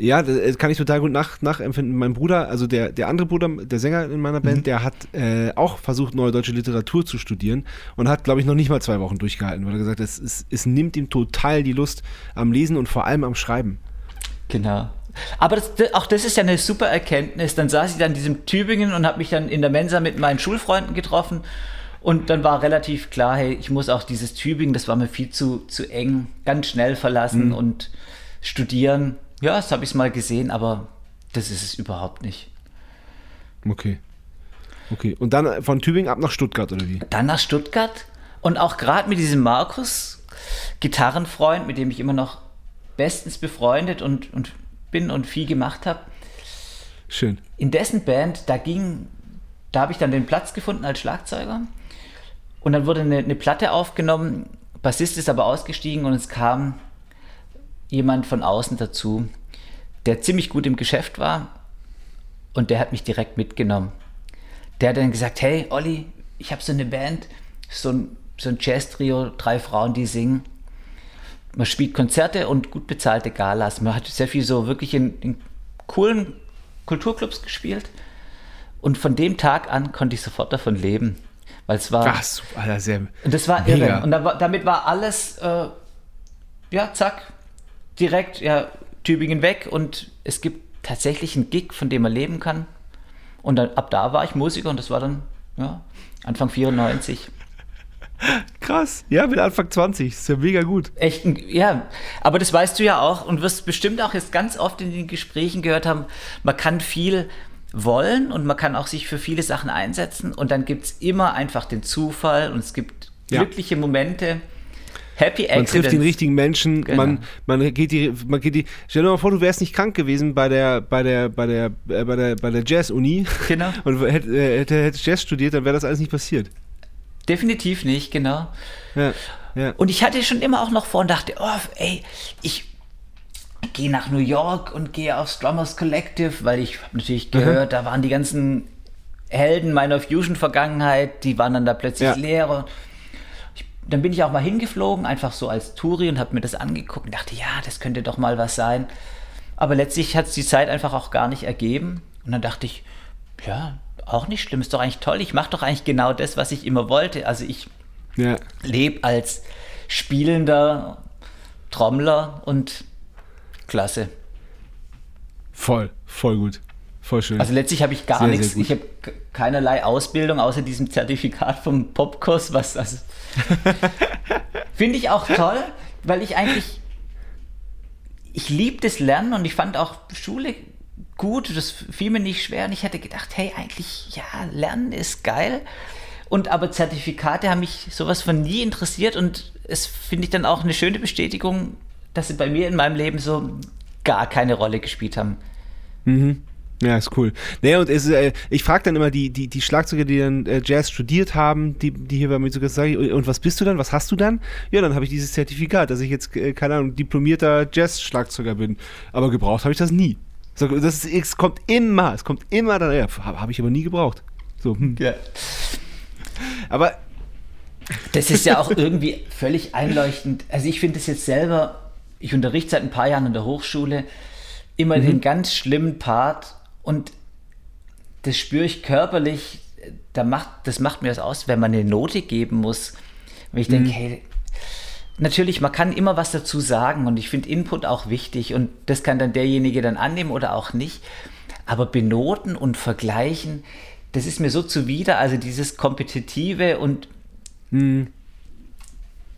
Ja, das äh, kann ich total gut nach, nachempfinden. Mein Bruder, also der, der andere Bruder, der Sänger in meiner Mhm. Band, der hat äh, auch versucht, neue deutsche Literatur zu studieren und hat, glaube ich, noch nicht mal zwei Wochen durchgehalten, weil er gesagt hat, es, es, es nimmt ihm total die Lust am Lesen und vor allem am Schreiben. Genau. Aber das, auch das ist ja eine super Erkenntnis. Dann saß ich dann in diesem Tübingen und habe mich dann in der Mensa mit meinen Schulfreunden getroffen. Und dann war relativ klar, hey, ich muss auch dieses Tübingen, das war mir viel zu, zu eng, ganz schnell verlassen und studieren. Ja, das habe ich mal gesehen, aber das ist es überhaupt nicht. Okay. Okay. Und dann äh, von Tübingen ab nach Stuttgart, oder wie? Dann nach Stuttgart und auch gerade mit diesem Markus, Gitarrenfreund, mit dem ich immer noch bestens befreundet und, und bin und viel gemacht habe. Schön. in dessen Band, da ging, da habe ich dann den Platz gefunden als Schlagzeuger. Und dann wurde eine, eine Platte aufgenommen, Bassist ist aber ausgestiegen und es kam jemand von außen dazu, der ziemlich gut im Geschäft war und der hat mich direkt mitgenommen. Der hat dann gesagt, hey Olli, ich habe so eine Band, so ein, so ein Jazz-Trio, drei Frauen, die singen. Man spielt Konzerte und gut bezahlte Galas. Man hat sehr viel so wirklich in, in coolen Kulturclubs gespielt. Und von dem Tag an konnte ich sofort davon leben. Weil es war. Ach, super, Alter, sehr. Und das war Mega. irre. Und da damit war alles, äh, ja, zack, direkt, ja, Tübingen weg und es gibt tatsächlich einen Gig, von dem man leben kann. Und dann, ab da war ich Musiker und das war dann, ja, Anfang 94. Krass. Ja, mit Anfang 20. Ist ja mega gut. Echt, ja, aber das weißt du ja auch und wirst bestimmt auch jetzt ganz oft in den Gesprächen gehört haben, man kann viel wollen und man kann auch sich für viele Sachen einsetzen und dann gibt es immer einfach den Zufall und es gibt Ja. glückliche Momente, Happy Man trifft den richtigen Menschen, Genau. man, man geht die, man geht die. Stell dir mal vor, du wärst nicht krank gewesen bei der, bei der, bei der, äh, bei der, bei der Jazz-Uni Genau. *laughs* und äh, hätte, hätte Jazz studiert, dann wäre das alles nicht passiert. Definitiv nicht, genau. Ja, ja. Und ich hatte schon immer auch noch vor und dachte, oh, ey, ich gehe nach New York und gehe aufs Drummers Collective, weil ich habe natürlich gehört, da waren die ganzen Helden meiner Fusion-Vergangenheit, die waren dann da plötzlich Ja. leer. Dann bin ich auch mal hingeflogen, einfach so als Touri und habe mir das angeguckt und dachte, ja, das könnte doch mal was sein. Aber letztlich hat es die Zeit einfach auch gar nicht ergeben. Und dann dachte ich, ja, auch nicht schlimm, ist doch eigentlich toll. Ich mache doch eigentlich genau das, was ich immer wollte. Also ich ja. lebe als spielender Trommler und klasse. Voll, voll gut. Voll schön. Also letztlich habe ich gar Sehr, sehr nichts, gut. ich habe keinerlei Ausbildung außer diesem Zertifikat vom Popkurs, was also *laughs* finde ich auch toll, weil ich eigentlich ich liebe das Lernen und ich fand auch Schule gut, das fiel mir nicht schwer und ich hätte gedacht, hey, eigentlich ja, Lernen ist geil. Und aber Zertifikate haben mich sowas von nie interessiert und es finde ich dann auch eine schöne Bestätigung, dass sie bei mir in meinem Leben so gar keine Rolle gespielt haben. Ja, ist cool. Naja, und es, äh, ich frage dann immer die, die, die Schlagzeuger, die dann äh, Jazz studiert haben, die, die hier bei mir sogar sagen, und, was bist du dann? Was hast du dann? Ja, dann habe ich dieses Zertifikat, dass ich jetzt, äh, keine Ahnung, diplomierter Jazz-Schlagzeuger bin. Aber gebraucht habe ich das nie. So, das ist, es kommt immer, es kommt immer dann, ja, habe hab ich aber nie gebraucht. So, hm. Ja. Aber das ist ja auch irgendwie völlig einleuchtend. Also ich finde es jetzt selber, ich unterrichte seit ein paar Jahren in der Hochschule, immer mhm. den ganz schlimmen Part und das spüre ich körperlich, da macht, das macht mir was aus, wenn man eine Note geben muss. Wenn ich mhm. denke, hey, natürlich, man kann immer was dazu sagen und ich finde Input auch wichtig und das kann dann derjenige dann annehmen oder auch nicht. Aber benoten und vergleichen, das ist mir so zuwider, also dieses Kompetitive und hm.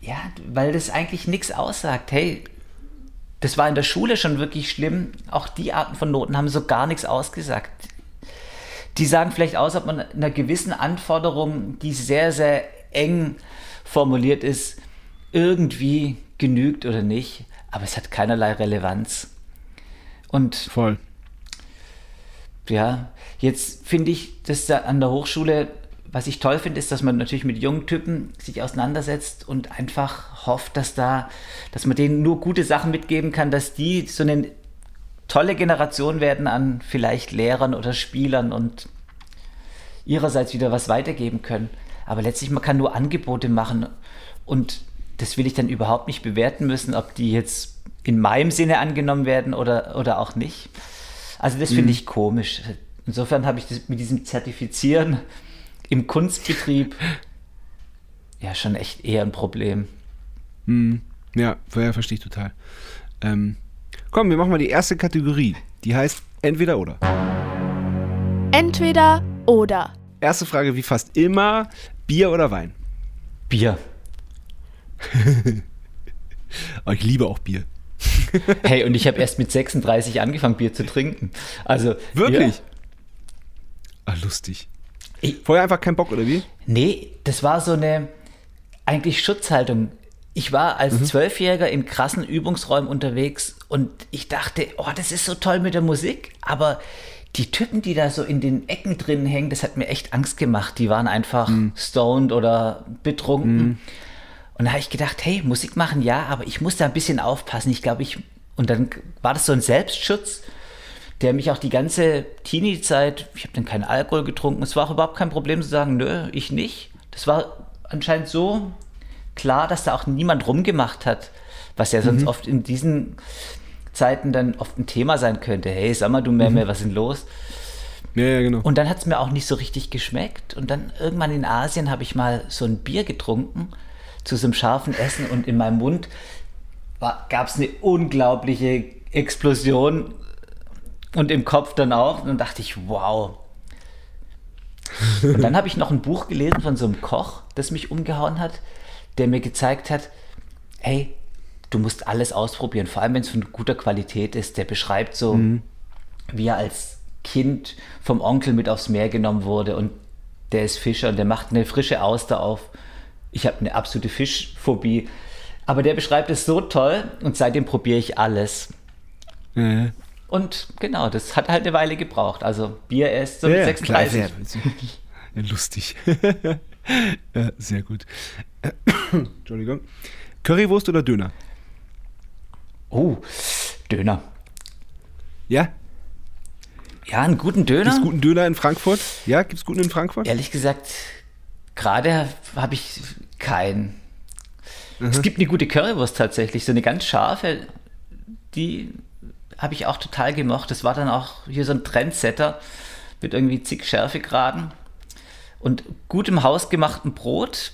ja, weil das eigentlich nichts aussagt. Hey, das war in der Schule schon wirklich schlimm. Auch die Arten von Noten haben so gar nichts ausgesagt. Die sagen vielleicht aus, ob man einer gewissen Anforderung, die sehr, sehr eng formuliert ist, irgendwie genügt oder nicht. Aber es hat keinerlei Relevanz. Und voll. Ja, jetzt finde ich, dass da an der Hochschule, was ich toll finde, ist, dass man natürlich mit jungen Typen sich auseinandersetzt und einfach hofft, dass da, dass man denen nur gute Sachen mitgeben kann, dass die so eine tolle Generation werden an vielleicht Lehrern oder Spielern und ihrerseits wieder was weitergeben können. Aber letztlich, man kann nur Angebote machen und das will ich dann überhaupt nicht bewerten müssen, ob die jetzt in meinem Sinne angenommen werden oder, oder auch nicht. Also das finde mhm. ich komisch. Insofern habe ich das mit diesem Zertifizieren im Kunstbetrieb ja schon echt eher ein Problem. Mhm. Ja, ja, verstehe ich total. Ähm, komm, wir machen mal die erste Kategorie. Die heißt entweder oder. Entweder oder. Erste Frage wie fast immer: Bier oder Wein? Bier. Aber *laughs* ich liebe auch Bier. *laughs* hey, und ich habe erst mit 36 angefangen, Bier zu trinken. Also. Wirklich? Ja. Ach, lustig. Ich, Vorher einfach kein Bock, oder wie? Nee, das war so eine eigentlich Schutzhaltung. Ich war als mhm. Zwölfjähriger in krassen Übungsräumen unterwegs und ich dachte, oh, das ist so toll mit der Musik, aber die Typen, die da so in den Ecken drin hängen, das hat mir echt Angst gemacht. Die waren einfach mhm. stoned oder betrunken. Mhm. Und da habe ich gedacht, hey, Musik machen ja, aber ich muss da ein bisschen aufpassen. Ich glaube, ich. Und dann war das so ein Selbstschutz, der mich auch die ganze Teenie-Zeit, ich habe dann keinen Alkohol getrunken, es war auch überhaupt kein Problem zu sagen, nö, ich nicht. Das war anscheinend so klar, dass da auch niemand rumgemacht hat, was ja sonst mhm. oft in diesen Zeiten dann oft ein Thema sein könnte. Hey, sag mal, du mehr, mhm. was ist denn los? Ja, ja, genau. Und dann hat es mir auch nicht so richtig geschmeckt. Und dann irgendwann in Asien habe ich mal so ein Bier getrunken zu so einem scharfen Essen und in meinem Mund gab es eine unglaubliche Explosion und im Kopf dann auch. Und dann dachte ich, wow. Und dann habe ich noch ein Buch gelesen von so einem Koch, das mich umgehauen hat, der mir gezeigt hat, hey, du musst alles ausprobieren, vor allem wenn es von guter Qualität ist. Der beschreibt so, mhm. wie er als Kind vom Onkel mit aufs Meer genommen wurde und der ist Fischer und der macht eine frische Auster auf ich habe eine absolute Fischphobie. Aber der beschreibt es so toll und seitdem probiere ich alles. Mhm. Und genau, das hat halt eine Weile gebraucht. Also Bier erst so ja, 36. Klar, sehr, *laughs* lustig. *laughs* ja, sehr gut. *coughs* Entschuldigung. Currywurst oder Döner? Oh, Döner. Ja? Ja, einen guten Döner. Gibt es guten Döner in Frankfurt? Ja, gibt es guten in Frankfurt? Ehrlich gesagt, gerade habe ich keinen. Mhm. Es gibt eine gute Currywurst tatsächlich, so eine ganz scharfe, die habe ich auch total gemocht. Das war dann auch hier so ein Trendsetter mit irgendwie zig Schärfegraden und gutem hausgemachten Brot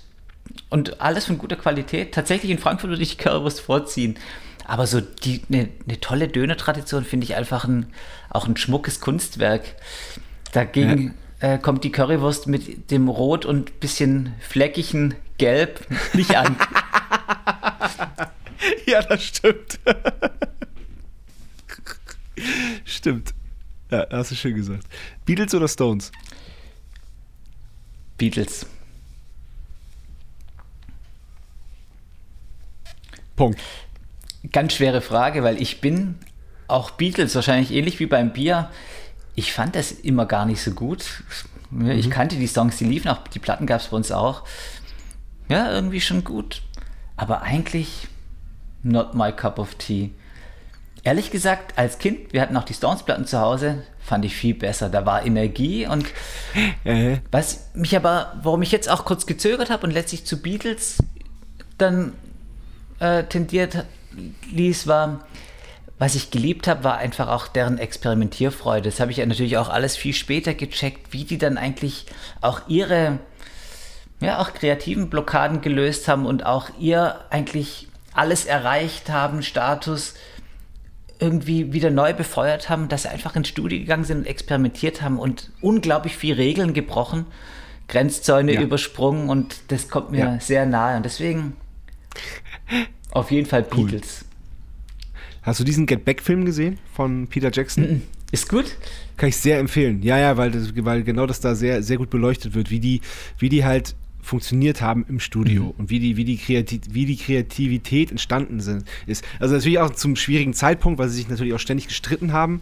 und alles von guter Qualität. Tatsächlich in Frankfurt würde ich Currywurst vorziehen. Aber so die, eine, eine tolle Döner-Tradition finde ich einfach ein, auch ein schmuckes Kunstwerk. Dagegen ja äh, kommt die Currywurst mit dem Rot und bisschen fleckigen Gelb nicht an. *laughs* ja, das stimmt. Stimmt. Ja, hast du schön gesagt. Beatles oder Stones? Beatles. Punkt. Ganz schwere Frage, weil ich bin auch Beatles, wahrscheinlich ähnlich wie beim Bier ich fand das immer gar nicht so gut. Ich mhm. kannte die Songs, die liefen auch, die Platten gab es bei uns auch. Ja, irgendwie schon gut. Aber eigentlich not my cup of tea. Ehrlich gesagt, als Kind, wir hatten auch die Stones-Platten zu Hause, fand ich viel besser. Da war Energie und Äh, was mich aber, warum ich jetzt auch kurz gezögert habe und letztlich zu Beatles dann äh, tendiert ließ, war, was ich geliebt habe, war einfach auch deren Experimentierfreude. Das habe ich ja natürlich auch alles viel später gecheckt, wie die dann eigentlich auch ihre, ja, auch kreativen Blockaden gelöst haben und auch ihr eigentlich alles erreicht haben, Status irgendwie wieder neu befeuert haben, dass sie einfach ins Studio gegangen sind und experimentiert haben und unglaublich viel Regeln gebrochen, Grenzzäune Ja. übersprungen und das kommt mir Ja. sehr nahe und deswegen auf jeden Fall Cool. Beatles. hast du diesen Get Back-Film gesehen von Peter Jackson? Ist gut? Kann ich sehr empfehlen. Ja, ja, weil, das, weil genau das da sehr, sehr gut beleuchtet wird, wie die, wie die halt funktioniert haben im Studio und wie die, wie, die wie die Kreativität entstanden sind, ist. Also natürlich auch zum schwierigen Zeitpunkt, weil sie sich natürlich auch ständig gestritten haben,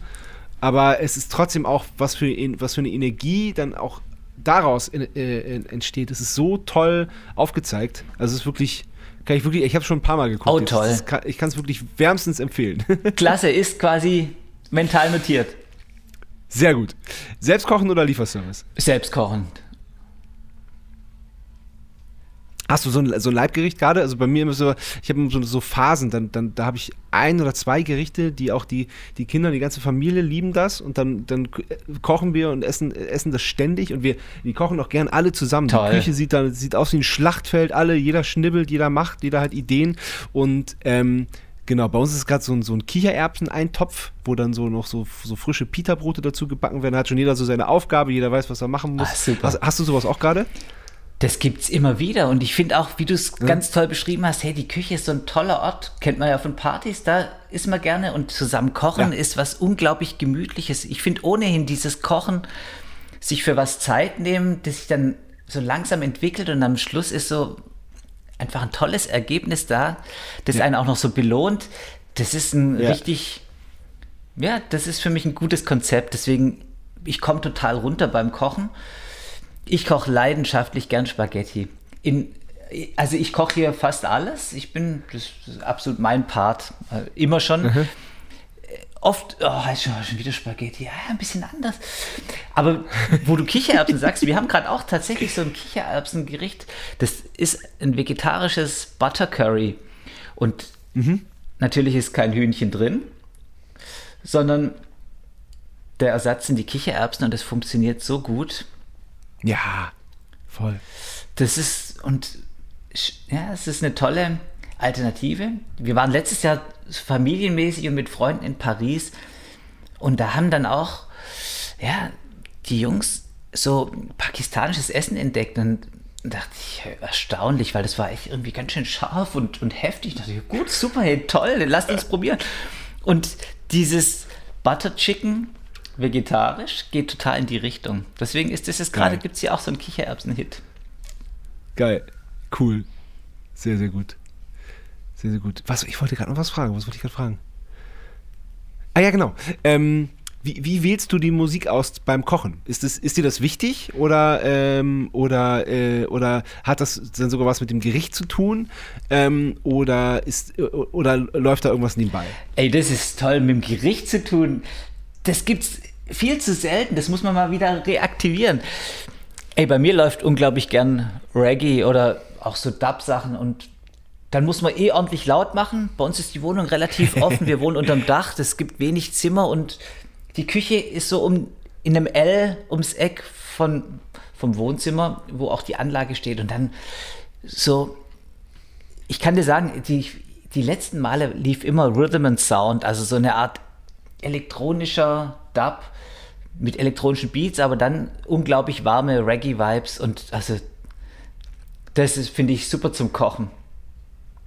aber es ist trotzdem auch, was für, was für eine Energie dann auch daraus in, äh, entsteht. Es ist so toll aufgezeigt. Also es ist wirklich, kann ich wirklich, ich habe schon ein paar Mal geguckt. Oh, jetzt. toll. Das kann, ich kann es wirklich wärmstens empfehlen. *laughs* Klasse, ist quasi mental notiert. Sehr gut. Selbstkochen oder Lieferservice? Selbstkochend. Hast du so ein, so ein Leibgericht gerade? Also bei mir immer so, ich habe so, so Phasen, dann, dann da habe ich ein oder zwei Gerichte, die auch die, die Kinder, die ganze Familie lieben das und dann, dann kochen wir und essen, essen das ständig und wir die kochen auch gern alle zusammen. Toll. Die Küche sieht dann sieht aus wie ein Schlachtfeld, alle, jeder schnibbelt, jeder macht, jeder hat Ideen und ähm, Genau, bei uns ist gerade so ein, so ein Kichererbsen-Eintopf, wo dann so noch so, so frische Pita-Brote dazu gebacken werden. Da hat schon jeder so seine Aufgabe, jeder weiß, was er machen muss. Ah, super. Hast, hast du sowas auch gerade? Das gibt's immer wieder und ich finde auch, wie du es ganz toll beschrieben hast, hey, die Küche ist so ein toller Ort, kennt man ja von Partys, da ist man gerne und zusammen kochen Ja. ist was unglaublich gemütliches. Ich finde ohnehin dieses Kochen, sich für was Zeit nehmen, das sich dann so langsam entwickelt und am Schluss ist so einfach ein tolles Ergebnis da, das einen auch noch so belohnt. Das ist ein Ja. richtig, ja, das ist für mich ein gutes Konzept. Deswegen, ich komme total runter beim Kochen. Ich koche leidenschaftlich gern Spaghetti. In, also ich koche hier fast alles. Ich bin, das ist absolut mein Part. Äh, Immer schon. Äh, Oft, oh, schon, schon wieder Spaghetti. Ja, ein bisschen anders. Aber wo du Kichererbsen sagst, wir haben gerade auch tatsächlich so ein Kichererbsengericht. Das ist ein vegetarisches Butter Curry. Und natürlich ist kein Hühnchen drin, sondern der Ersatz sind die Kichererbsen und das funktioniert so gut. Ja, voll. Das ist und ja, es ist eine tolle Alternative. Wir waren letztes Jahr familienmäßig und mit Freunden in Paris und da haben dann auch ja die Jungs so pakistanisches Essen entdeckt und dachte ich erstaunlich, weil das war echt irgendwie ganz schön scharf und, und heftig. Da dachte ich, gut, super, hey, toll, lasst uns probieren. Und dieses Butter Chicken vegetarisch geht total in die Richtung. Deswegen ist das jetzt gerade, gibt es hier auch so einen Kichererbsen-Hit. Geil. Cool. Sehr, sehr gut. Sehr, sehr gut. Was, ich wollte gerade noch was fragen. Was wollte ich gerade fragen? Ah ja, genau. Ähm, wie, wie wählst du die Musik aus beim Kochen? Ist, das, ist dir das wichtig oder, ähm, oder, äh, oder hat das dann sogar was mit dem Gericht zu tun? Ähm, oder, ist, oder läuft da irgendwas nebenbei? Ey, das ist toll, mit dem Gericht zu tun. Das gibt's viel zu selten. Das muss man mal wieder reaktivieren. Ey, bei mir läuft unglaublich gern Reggae oder auch so Dub-Sachen und dann muss man eh ordentlich laut machen. Bei uns ist die Wohnung relativ *laughs* offen. Wir wohnen unterm Dach. Es gibt wenig Zimmer und die Küche ist so um, in einem L ums Eck von, vom Wohnzimmer, wo auch die Anlage steht. Und dann so ich kann dir sagen, die, die letzten Male lief immer Rhythm and Sound, also so eine Art elektronischer Dub mit elektronischen Beats, aber dann unglaublich warme Reggae-Vibes und also das ist, finde ich, super zum Kochen.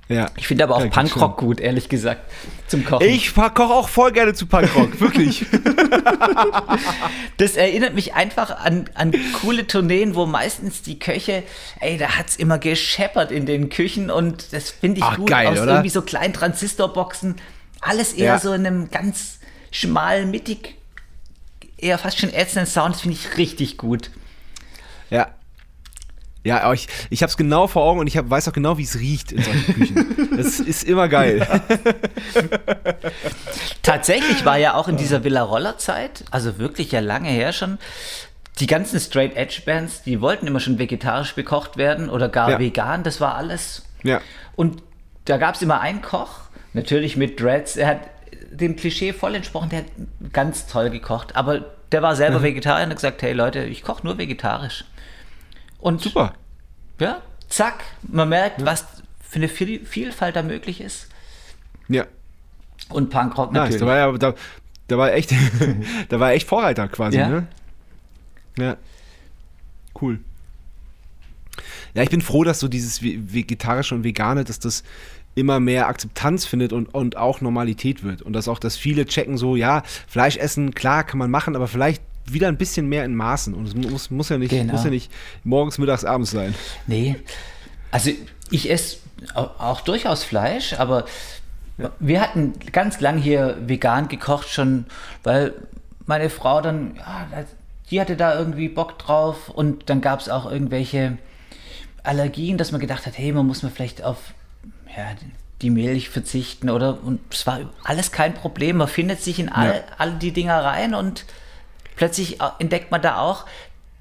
Ja. Ich finde aber auch Ja, Punkrock gut, ehrlich gesagt, zum Kochen. Ich koche auch voll gerne zu Punkrock, wirklich. *laughs* Das erinnert mich einfach an, an coole Tourneen, wo meistens die Köche, ey, da hat's immer gescheppert in den Küchen und das finde ich Ach, gut. geil, Aus oder? irgendwie so kleinen Transistorboxen. Alles eher Ja. so in einem ganz schmalen, mittig, eher fast schon ätzenden Sound. Das finde ich richtig gut. ja. Ja, aber ich, ich habe es genau vor Augen und ich hab, weiß auch genau, wie es riecht in solchen Küchen. *laughs* Das ist immer geil. Ja. Tatsächlich war ja auch in dieser Villa Roller Zeit, also wirklich ja lange her schon, die ganzen Straight Edge Bands, die wollten immer schon vegetarisch bekocht werden oder gar ja. vegan, das war alles. Ja. Und da gab es immer einen Koch, natürlich mit Dreads, er hat dem Klischee voll entsprochen, der hat ganz toll gekocht, aber der war selber mhm. Vegetarier und hat gesagt, hey Leute, ich koche nur vegetarisch. Und super. Ja, zack, man merkt, ja. was für eine Vielfalt da möglich ist. Ja. Und Punkrock natürlich. Nice. Da war ja, da, da war echt, *laughs* da war echt Vorreiter quasi, ja. ne? Ja. Cool. Ja, ich bin froh, dass so dieses Vegetarische und Vegane, dass das immer mehr Akzeptanz findet und, und auch Normalität wird. Und dass auch, dass viele checken so, ja, Fleisch essen, klar, kann man machen, aber vielleicht wieder ein bisschen mehr in Maßen. Und es muss, muss, ja, nicht, genau. muss ja nicht morgens, mittags, abends sein. Nee. Also ich esse auch durchaus Fleisch, aber ja. wir hatten ganz lang hier vegan gekocht schon, weil meine Frau dann, ja, die hatte da irgendwie Bock drauf und dann gab es auch irgendwelche Allergien, dass man gedacht hat, hey, man muss man vielleicht auf ja, die Milch verzichten oder und es war alles kein Problem. Man findet sich in all, ja. all die Dinger rein und plötzlich entdeckt man da auch,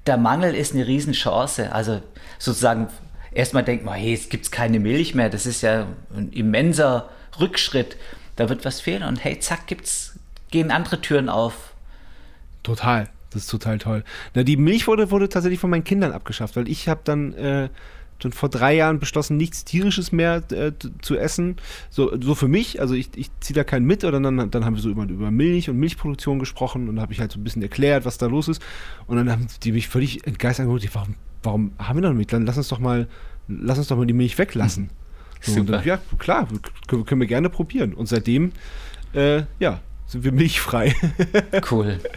der Mangel ist eine Riesenchance. Also sozusagen, erstmal denkt man, hey, es gibt keine Milch mehr, das ist ja ein immenser Rückschritt. Da wird was fehlen und hey, zack, gibt's, gehen andere Türen auf. Total. Das ist total toll. Na, die Milch wurde, wurde tatsächlich von meinen Kindern abgeschafft, weil ich habe dann äh, schon vor drei Jahren beschlossen, nichts Tierisches mehr äh, zu essen. So, so für mich, also ich, ich ziehe da keinen mit, oder dann, dann haben wir so über, über Milch und Milchproduktion gesprochen und habe ich halt so ein bisschen erklärt, was da los ist. Und dann haben die mich völlig entgeistert angeguckt, warum, warum haben wir noch Milch? Dann lass uns doch mal, lass uns doch mal die Milch weglassen. So, Super. Dann, ja, klar, können, können, wir gerne probieren. Und seitdem, äh, ja, sind wir milchfrei. cool. *laughs*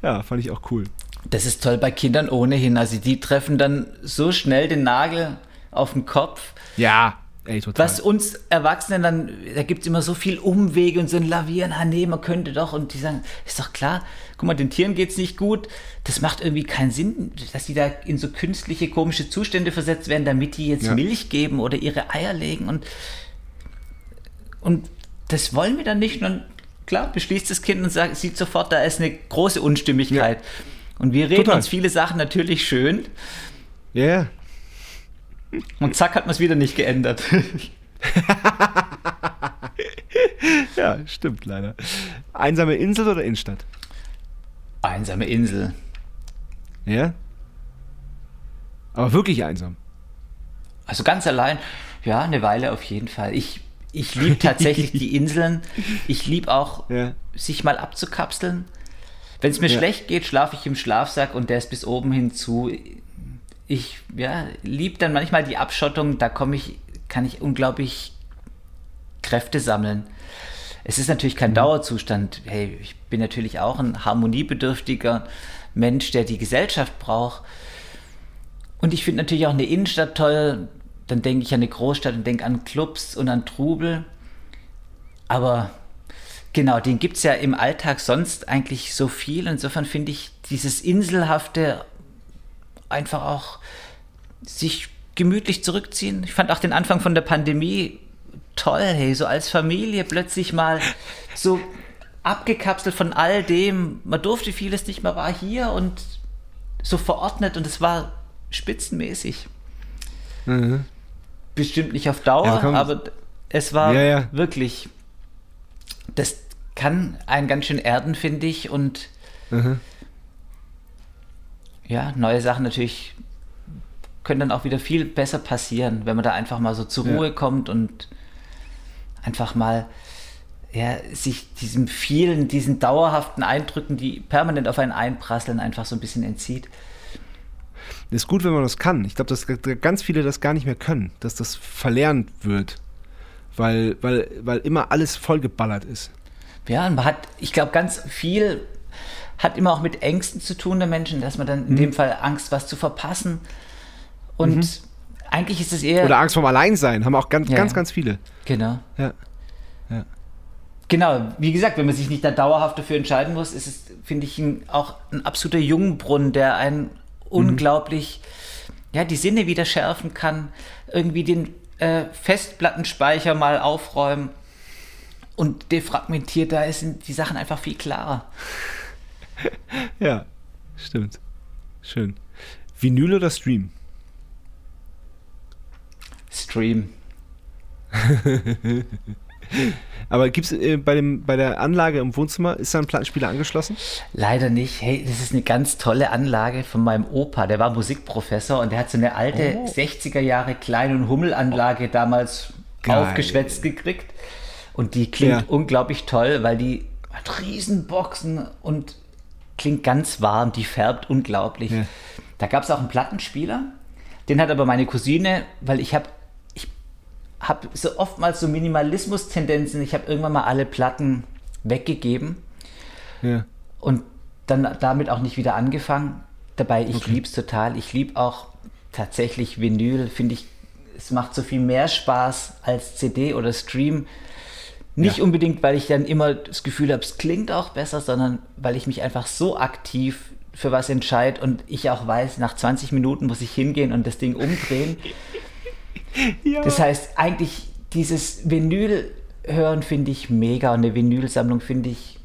Ja, fand ich auch cool. Das ist toll bei Kindern ohnehin. Also die treffen dann so schnell den Nagel auf den Kopf. Ja, ey, total. Was uns Erwachsenen dann, da gibt es immer so viel Umwege und so ein Lavieren, ah nee, man könnte doch. Und die sagen, ist doch klar, guck mal, den Tieren geht es nicht gut. Das macht irgendwie keinen Sinn, dass die da in so künstliche, komische Zustände versetzt werden, damit die jetzt ja. Milch geben oder ihre Eier legen. Und, und das wollen wir dann nicht. Und klar, beschließt das Kind und sagt, sieht sofort, da ist eine große Unstimmigkeit. Ja. Und wir reden Total. uns viele Sachen natürlich schön. Ja. Yeah. Und zack hat man es wieder nicht geändert. *laughs* ja, stimmt leider. Einsame Insel oder Innenstadt? Einsame Insel. Ja? Aber wirklich einsam. Also ganz allein, ja, eine Weile auf jeden Fall. Ich, ich liebe tatsächlich *laughs* die Inseln. Ich liebe auch, ja. sich mal abzukapseln. Wenn es mir ja. schlecht geht, schlafe ich im Schlafsack und der ist bis oben hin zu. Ich ja, liebe dann manchmal die Abschottung, da komme ich, kann ich unglaublich Kräfte sammeln. Es ist natürlich kein mhm. Dauerzustand. Hey, ich bin natürlich auch ein harmoniebedürftiger Mensch, der die Gesellschaft braucht. Und ich finde natürlich auch eine Innenstadt toll. Dann denke ich an eine Großstadt und denke an Clubs und an Trubel. Aber Genau, den gibt es ja im Alltag sonst eigentlich so viel. Insofern finde ich dieses Inselhafte einfach auch sich gemütlich zurückziehen. Ich fand auch den Anfang von der Pandemie toll, hey, so als Familie plötzlich mal so abgekapselt von all dem. Man durfte vieles nicht, man war hier und so verordnet und es war spitzenmäßig. Mhm. Bestimmt nicht auf Dauer, ja, aber es war ja, ja. wirklich das kann einen ganz schön erden, finde ich. Und mhm. ja, neue Sachen natürlich können dann auch wieder viel besser passieren, wenn man da einfach mal so zur Ruhe ja. kommt und einfach mal ja, sich diesem vielen, diesen dauerhaften Eindrücken, die permanent auf einen einprasseln, einfach so ein bisschen entzieht. Ist gut, wenn man das kann. Ich glaube, dass ganz viele das gar nicht mehr können, dass das verlernt wird, weil, weil, weil immer alles vollgeballert ist. Ja, man hat, ich glaube, ganz viel hat immer auch mit Ängsten zu tun der Menschen, dass man dann in mhm. dem Fall Angst, was zu verpassen. Und mhm. eigentlich ist es eher. Oder Angst vom Alleinsein, haben auch ganz, ja, ganz, ganz viele. Genau. Ja. ja. Genau, wie gesagt, wenn man sich nicht da dauerhaft dafür entscheiden muss, ist es, finde ich, ein, auch ein absoluter Jungbrunnen, der einen mhm. unglaublich ja, die Sinne wieder schärfen kann, irgendwie den äh, Festplattenspeicher mal aufräumen und defragmentiert, da sind die Sachen einfach viel klarer. *laughs* ja, stimmt. Schön. Vinyl oder Stream? Stream. *laughs* Aber gibt es äh, bei, bei der Anlage im Wohnzimmer, ist da ein Plattenspieler angeschlossen? Leider nicht. Hey, das ist eine ganz tolle Anlage von meinem Opa. Der war Musikprofessor und der hat so eine alte oh. 60er Jahre Klein- und Hummelanlage oh. damals Geil. aufgeschwätzt gekriegt. Und die klingt ja. unglaublich toll, weil die hat Riesenboxen und klingt ganz warm. Die färbt unglaublich. Ja. Da gab es auch einen Plattenspieler. Den hat aber meine Cousine, weil ich habe habe so oftmals so Minimalismus-Tendenzen. Ich habe irgendwann mal alle Platten weggegeben ja. und dann damit auch nicht wieder angefangen. Dabei, ich okay. liebe es total. Ich liebe auch tatsächlich Vinyl. Finde ich, es macht so viel mehr Spaß als CD oder Stream. Nicht ja. unbedingt, weil ich dann immer das Gefühl habe, es klingt auch besser, sondern weil ich mich einfach so aktiv für was entscheide und ich auch weiß, nach 20 Minuten muss ich hingehen und das Ding umdrehen. *laughs* ja. Das heißt, eigentlich dieses Vinyl hören finde ich mega und eine Vinylsammlung finde ich,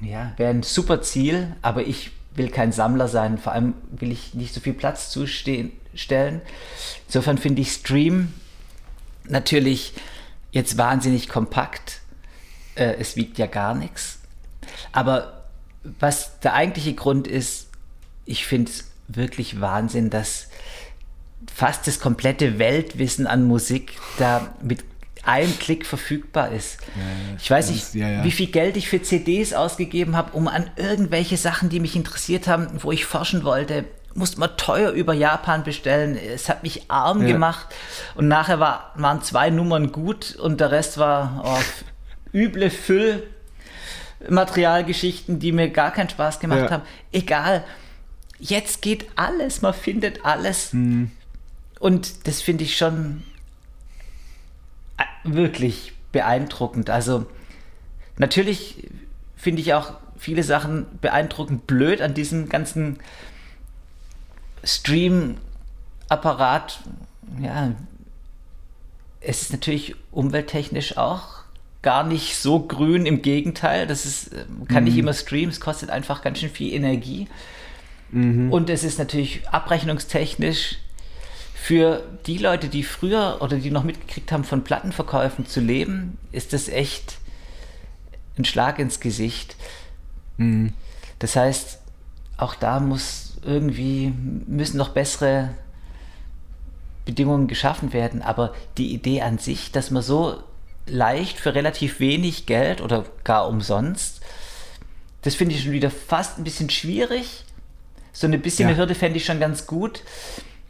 ja, wäre ein super Ziel, aber ich will kein Sammler sein, vor allem will ich nicht so viel Platz zustellen. Insofern finde ich Stream natürlich jetzt wahnsinnig kompakt. Äh, es wiegt ja gar nichts. Aber was der eigentliche Grund ist, ich finde es wirklich Wahnsinn, dass fast das komplette Weltwissen an Musik da mit einem Klick verfügbar ist. Ja, ich weiß nicht, ja, ja. wie viel Geld ich für CDs ausgegeben habe, um an irgendwelche Sachen, die mich interessiert haben, wo ich forschen wollte, musste man teuer über Japan bestellen. Es hat mich arm gemacht und nachher war, waren zwei Nummern gut und der Rest war oh, üble Füllmaterialgeschichten, die mir gar keinen Spaß gemacht haben. Egal. Jetzt geht alles, man findet alles. Mhm. Und das finde ich schon äh, wirklich beeindruckend. Also natürlich finde ich auch viele Sachen beeindruckend blöd an diesem ganzen Stream-Apparat. Ja, es ist natürlich umwelttechnisch auch gar nicht so grün. Im Gegenteil, das ist, kann mhm. nicht immer streamen, es kostet einfach ganz schön viel Energie. Mhm. Und es ist natürlich abrechnungstechnisch für die Leute, die früher oder die noch mitgekriegt haben, von Plattenverkäufen zu leben, ist das echt ein Schlag ins Gesicht. Mhm. Das heißt, auch da muss irgendwie, müssen noch bessere Bedingungen geschaffen werden. Aber die Idee an sich, dass man so leicht für relativ wenig Geld oder gar umsonst, das finde ich schon wieder fast ein bisschen schwierig. So eine bisschen ja. eine Hürde fände ich schon ganz gut.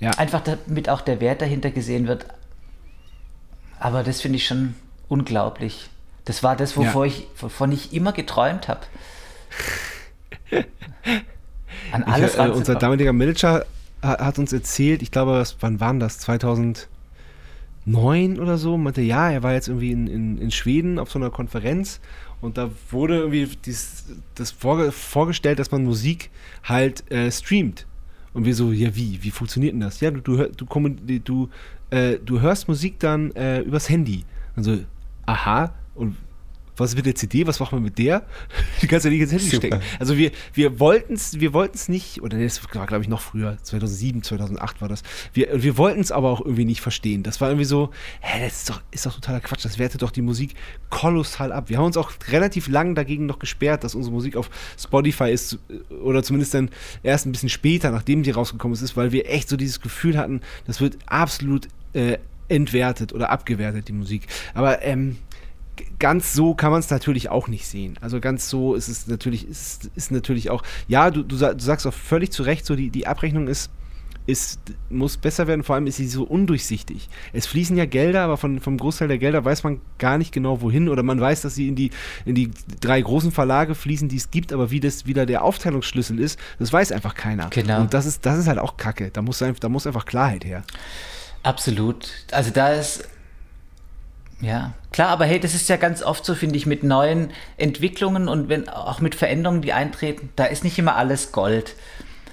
Ja. Einfach damit auch der Wert dahinter gesehen wird. Aber das finde ich schon unglaublich. Das war das, wovor ja. ich, wovon ich immer geträumt habe. An alles ich, äh, Unser damaliger Manager hat, uns erzählt, ich glaube, was, wann waren das? 2009 oder so, meinte, ja, er war jetzt irgendwie in, in, in Schweden auf so einer Konferenz und da wurde irgendwie dies, das vorgestellt, dass man Musik halt äh, streamt. Und wir so, ja wie, wie funktioniert denn das? Ja, du, du, du, du, äh, du hörst Musik dann äh, übers Handy. Und so, aha, und was ist mit der CD, was macht man mit der? Die kannst du ja nicht ins Handy Super. stecken. Also wir, wir wollten es wir wollten's nicht, oder das war glaube ich noch früher, 2007, 2008 war das. Wir, wir wollten es aber auch irgendwie nicht verstehen. Das war irgendwie so, hä, das ist doch, ist doch totaler Quatsch, das wertet doch die Musik kolossal ab. Wir haben uns auch relativ lang dagegen noch gesperrt, dass unsere Musik auf Spotify ist, oder zumindest dann erst ein bisschen später, nachdem die rausgekommen ist, weil wir echt so dieses Gefühl hatten, das wird absolut äh, entwertet oder abgewertet, die Musik. Aber ähm, ganz so kann man es natürlich auch nicht sehen. Also ganz so ist es natürlich, ist, ist natürlich auch, ja, du, du, du sagst auch völlig zu Recht, so die, die Abrechnung ist, ist, muss besser werden, vor allem ist sie so undurchsichtig. Es fließen ja Gelder, aber von, vom Großteil der Gelder weiß man gar nicht genau wohin oder man weiß, dass sie in die, in die drei großen Verlage fließen, die es gibt, aber wie das wieder der Aufteilungsschlüssel ist, das weiß einfach keiner. Genau. Und das ist, das ist halt auch Kacke. Da muss, da muss einfach Klarheit her. Absolut. Also da ist ja, klar, aber hey, das ist ja ganz oft so, finde ich, mit neuen Entwicklungen und wenn auch mit Veränderungen, die eintreten, da ist nicht immer alles Gold.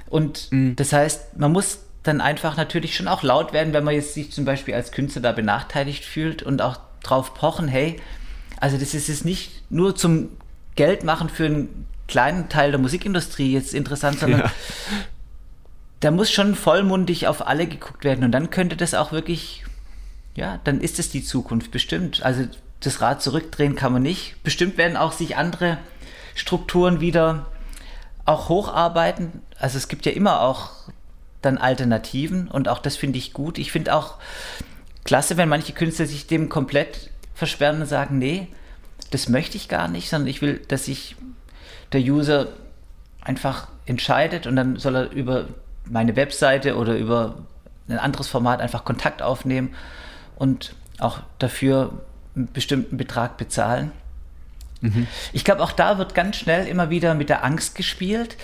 Und mhm. das heißt, man muss dann einfach natürlich schon auch laut werden, wenn man jetzt sich zum Beispiel als Künstler da benachteiligt fühlt und auch drauf pochen, hey, also das ist jetzt nicht nur zum Geld machen für einen kleinen Teil der Musikindustrie jetzt interessant, sondern ja. da muss schon vollmundig auf alle geguckt werden und dann könnte das auch wirklich, ja, dann ist es die Zukunft bestimmt. Also das Rad zurückdrehen kann man nicht. Bestimmt werden auch sich andere Strukturen wieder auch hocharbeiten. Also es gibt ja immer auch dann Alternativen und auch das finde ich gut. Ich finde auch klasse, wenn manche Künstler sich dem komplett versperren und sagen, nee, das möchte ich gar nicht, sondern ich will, dass sich der User einfach entscheidet und dann soll er über meine Webseite oder über ein anderes Format einfach Kontakt aufnehmen und auch dafür einen bestimmten Betrag bezahlen. Mhm. Ich glaube, auch da wird ganz schnell immer wieder mit der Angst gespielt,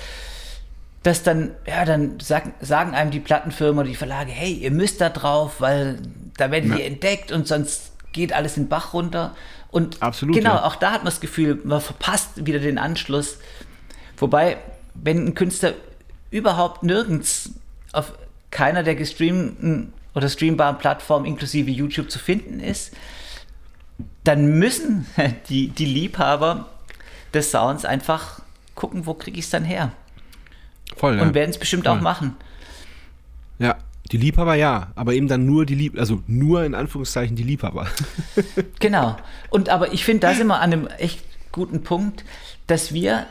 dass dann, ja, dann sagen, sagen einem die Plattenfirmen oder die Verlage, hey, ihr müsst da drauf, weil da werdet ja. ihr entdeckt und sonst geht alles in den Bach runter. Und Absolut, genau, ja. auch da hat man das Gefühl, man verpasst wieder den Anschluss. Wobei, wenn ein Künstler überhaupt nirgends auf keiner der gestreamten oder streambaren Plattformen inklusive YouTube zu finden ist, dann müssen *laughs* die, die Liebhaber des Sounds einfach gucken, wo kriege ich es dann her. Voll, ja. Und werden es bestimmt Voll. auch machen. Ja, die Liebhaber ja, aber eben dann nur die Lieb, also nur in Anführungszeichen die Liebhaber. *laughs* genau. Und aber ich finde, da sind wir an einem echt guten Punkt, dass wir,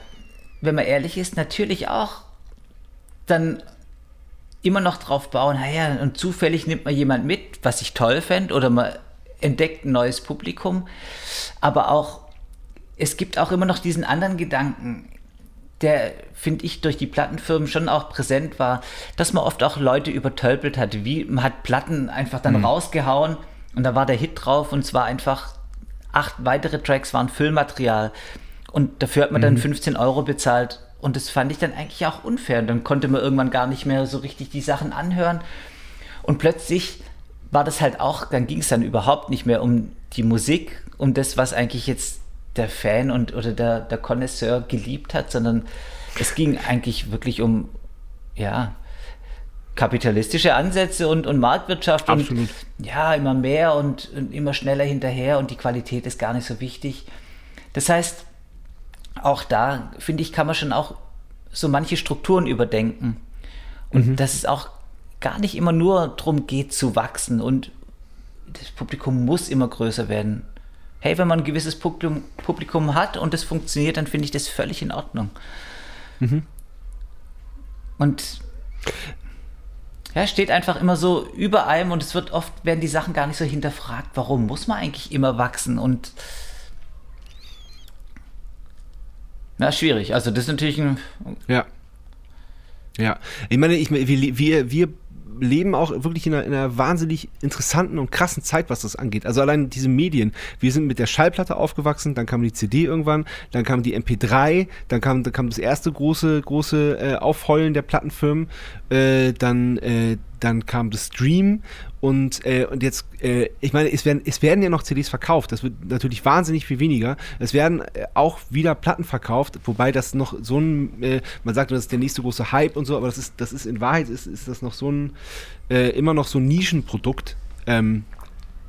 wenn man ehrlich ist, natürlich auch dann immer noch drauf bauen, naja, und zufällig nimmt man jemand mit, was ich toll fände, oder man entdeckt ein neues Publikum. Aber auch, es gibt auch immer noch diesen anderen Gedanken, der, finde ich, durch die Plattenfirmen schon auch präsent war, dass man oft auch Leute übertölpelt hat. Wie, man hat Platten einfach dann mhm. rausgehauen und da war der Hit drauf und es war einfach acht weitere Tracks waren Füllmaterial. Und dafür hat man mhm. dann 15 Euro bezahlt. Und das fand ich dann eigentlich auch unfair. Und dann konnte man irgendwann gar nicht mehr so richtig die Sachen anhören. Und plötzlich war das halt auch, dann ging es dann überhaupt nicht mehr um die Musik, um das, was eigentlich jetzt der Fan und oder der, der Connoisseur geliebt hat, sondern es ging eigentlich wirklich um, ja, kapitalistische Ansätze und, und Marktwirtschaft Absolut. und ja, immer mehr und, und, immer schneller hinterher und die Qualität ist gar nicht so wichtig. Das heißt, auch da, finde ich, kann man schon auch so manche Strukturen überdenken. Und mhm. dass es auch gar nicht immer nur darum geht zu wachsen und das Publikum muss immer größer werden hey, wenn man ein gewisses Publikum, Publikum hat und das funktioniert, dann finde ich das völlig in Ordnung. Mhm. Und ja, steht einfach immer so über einem und es wird oft, werden die Sachen gar nicht so hinterfragt, warum muss man eigentlich immer wachsen und na, schwierig. Also das ist natürlich ein... Ja. Ja, ich meine, ich, wir, wir, wir leben auch wirklich in einer, in einer, wahnsinnig interessanten und krassen Zeit, was das angeht. Also allein diese Medien. Wir sind mit der Schallplatte aufgewachsen, dann kam die CD irgendwann, dann kam die MP3, dann kam, dann kam das erste große, große äh, Aufheulen der Plattenfirmen, äh, dann, äh, dann kam das Stream und, äh, und jetzt, äh, ich meine, es werden, es werden ja noch CDs verkauft. Das wird natürlich wahnsinnig viel weniger. Es werden äh, auch wieder Platten verkauft, wobei das noch so ein, äh, man sagt, das ist der nächste große Hype und so, aber das ist, das ist in Wahrheit ist, ist das noch so ein, äh, immer noch so ein Nischenprodukt. Ähm,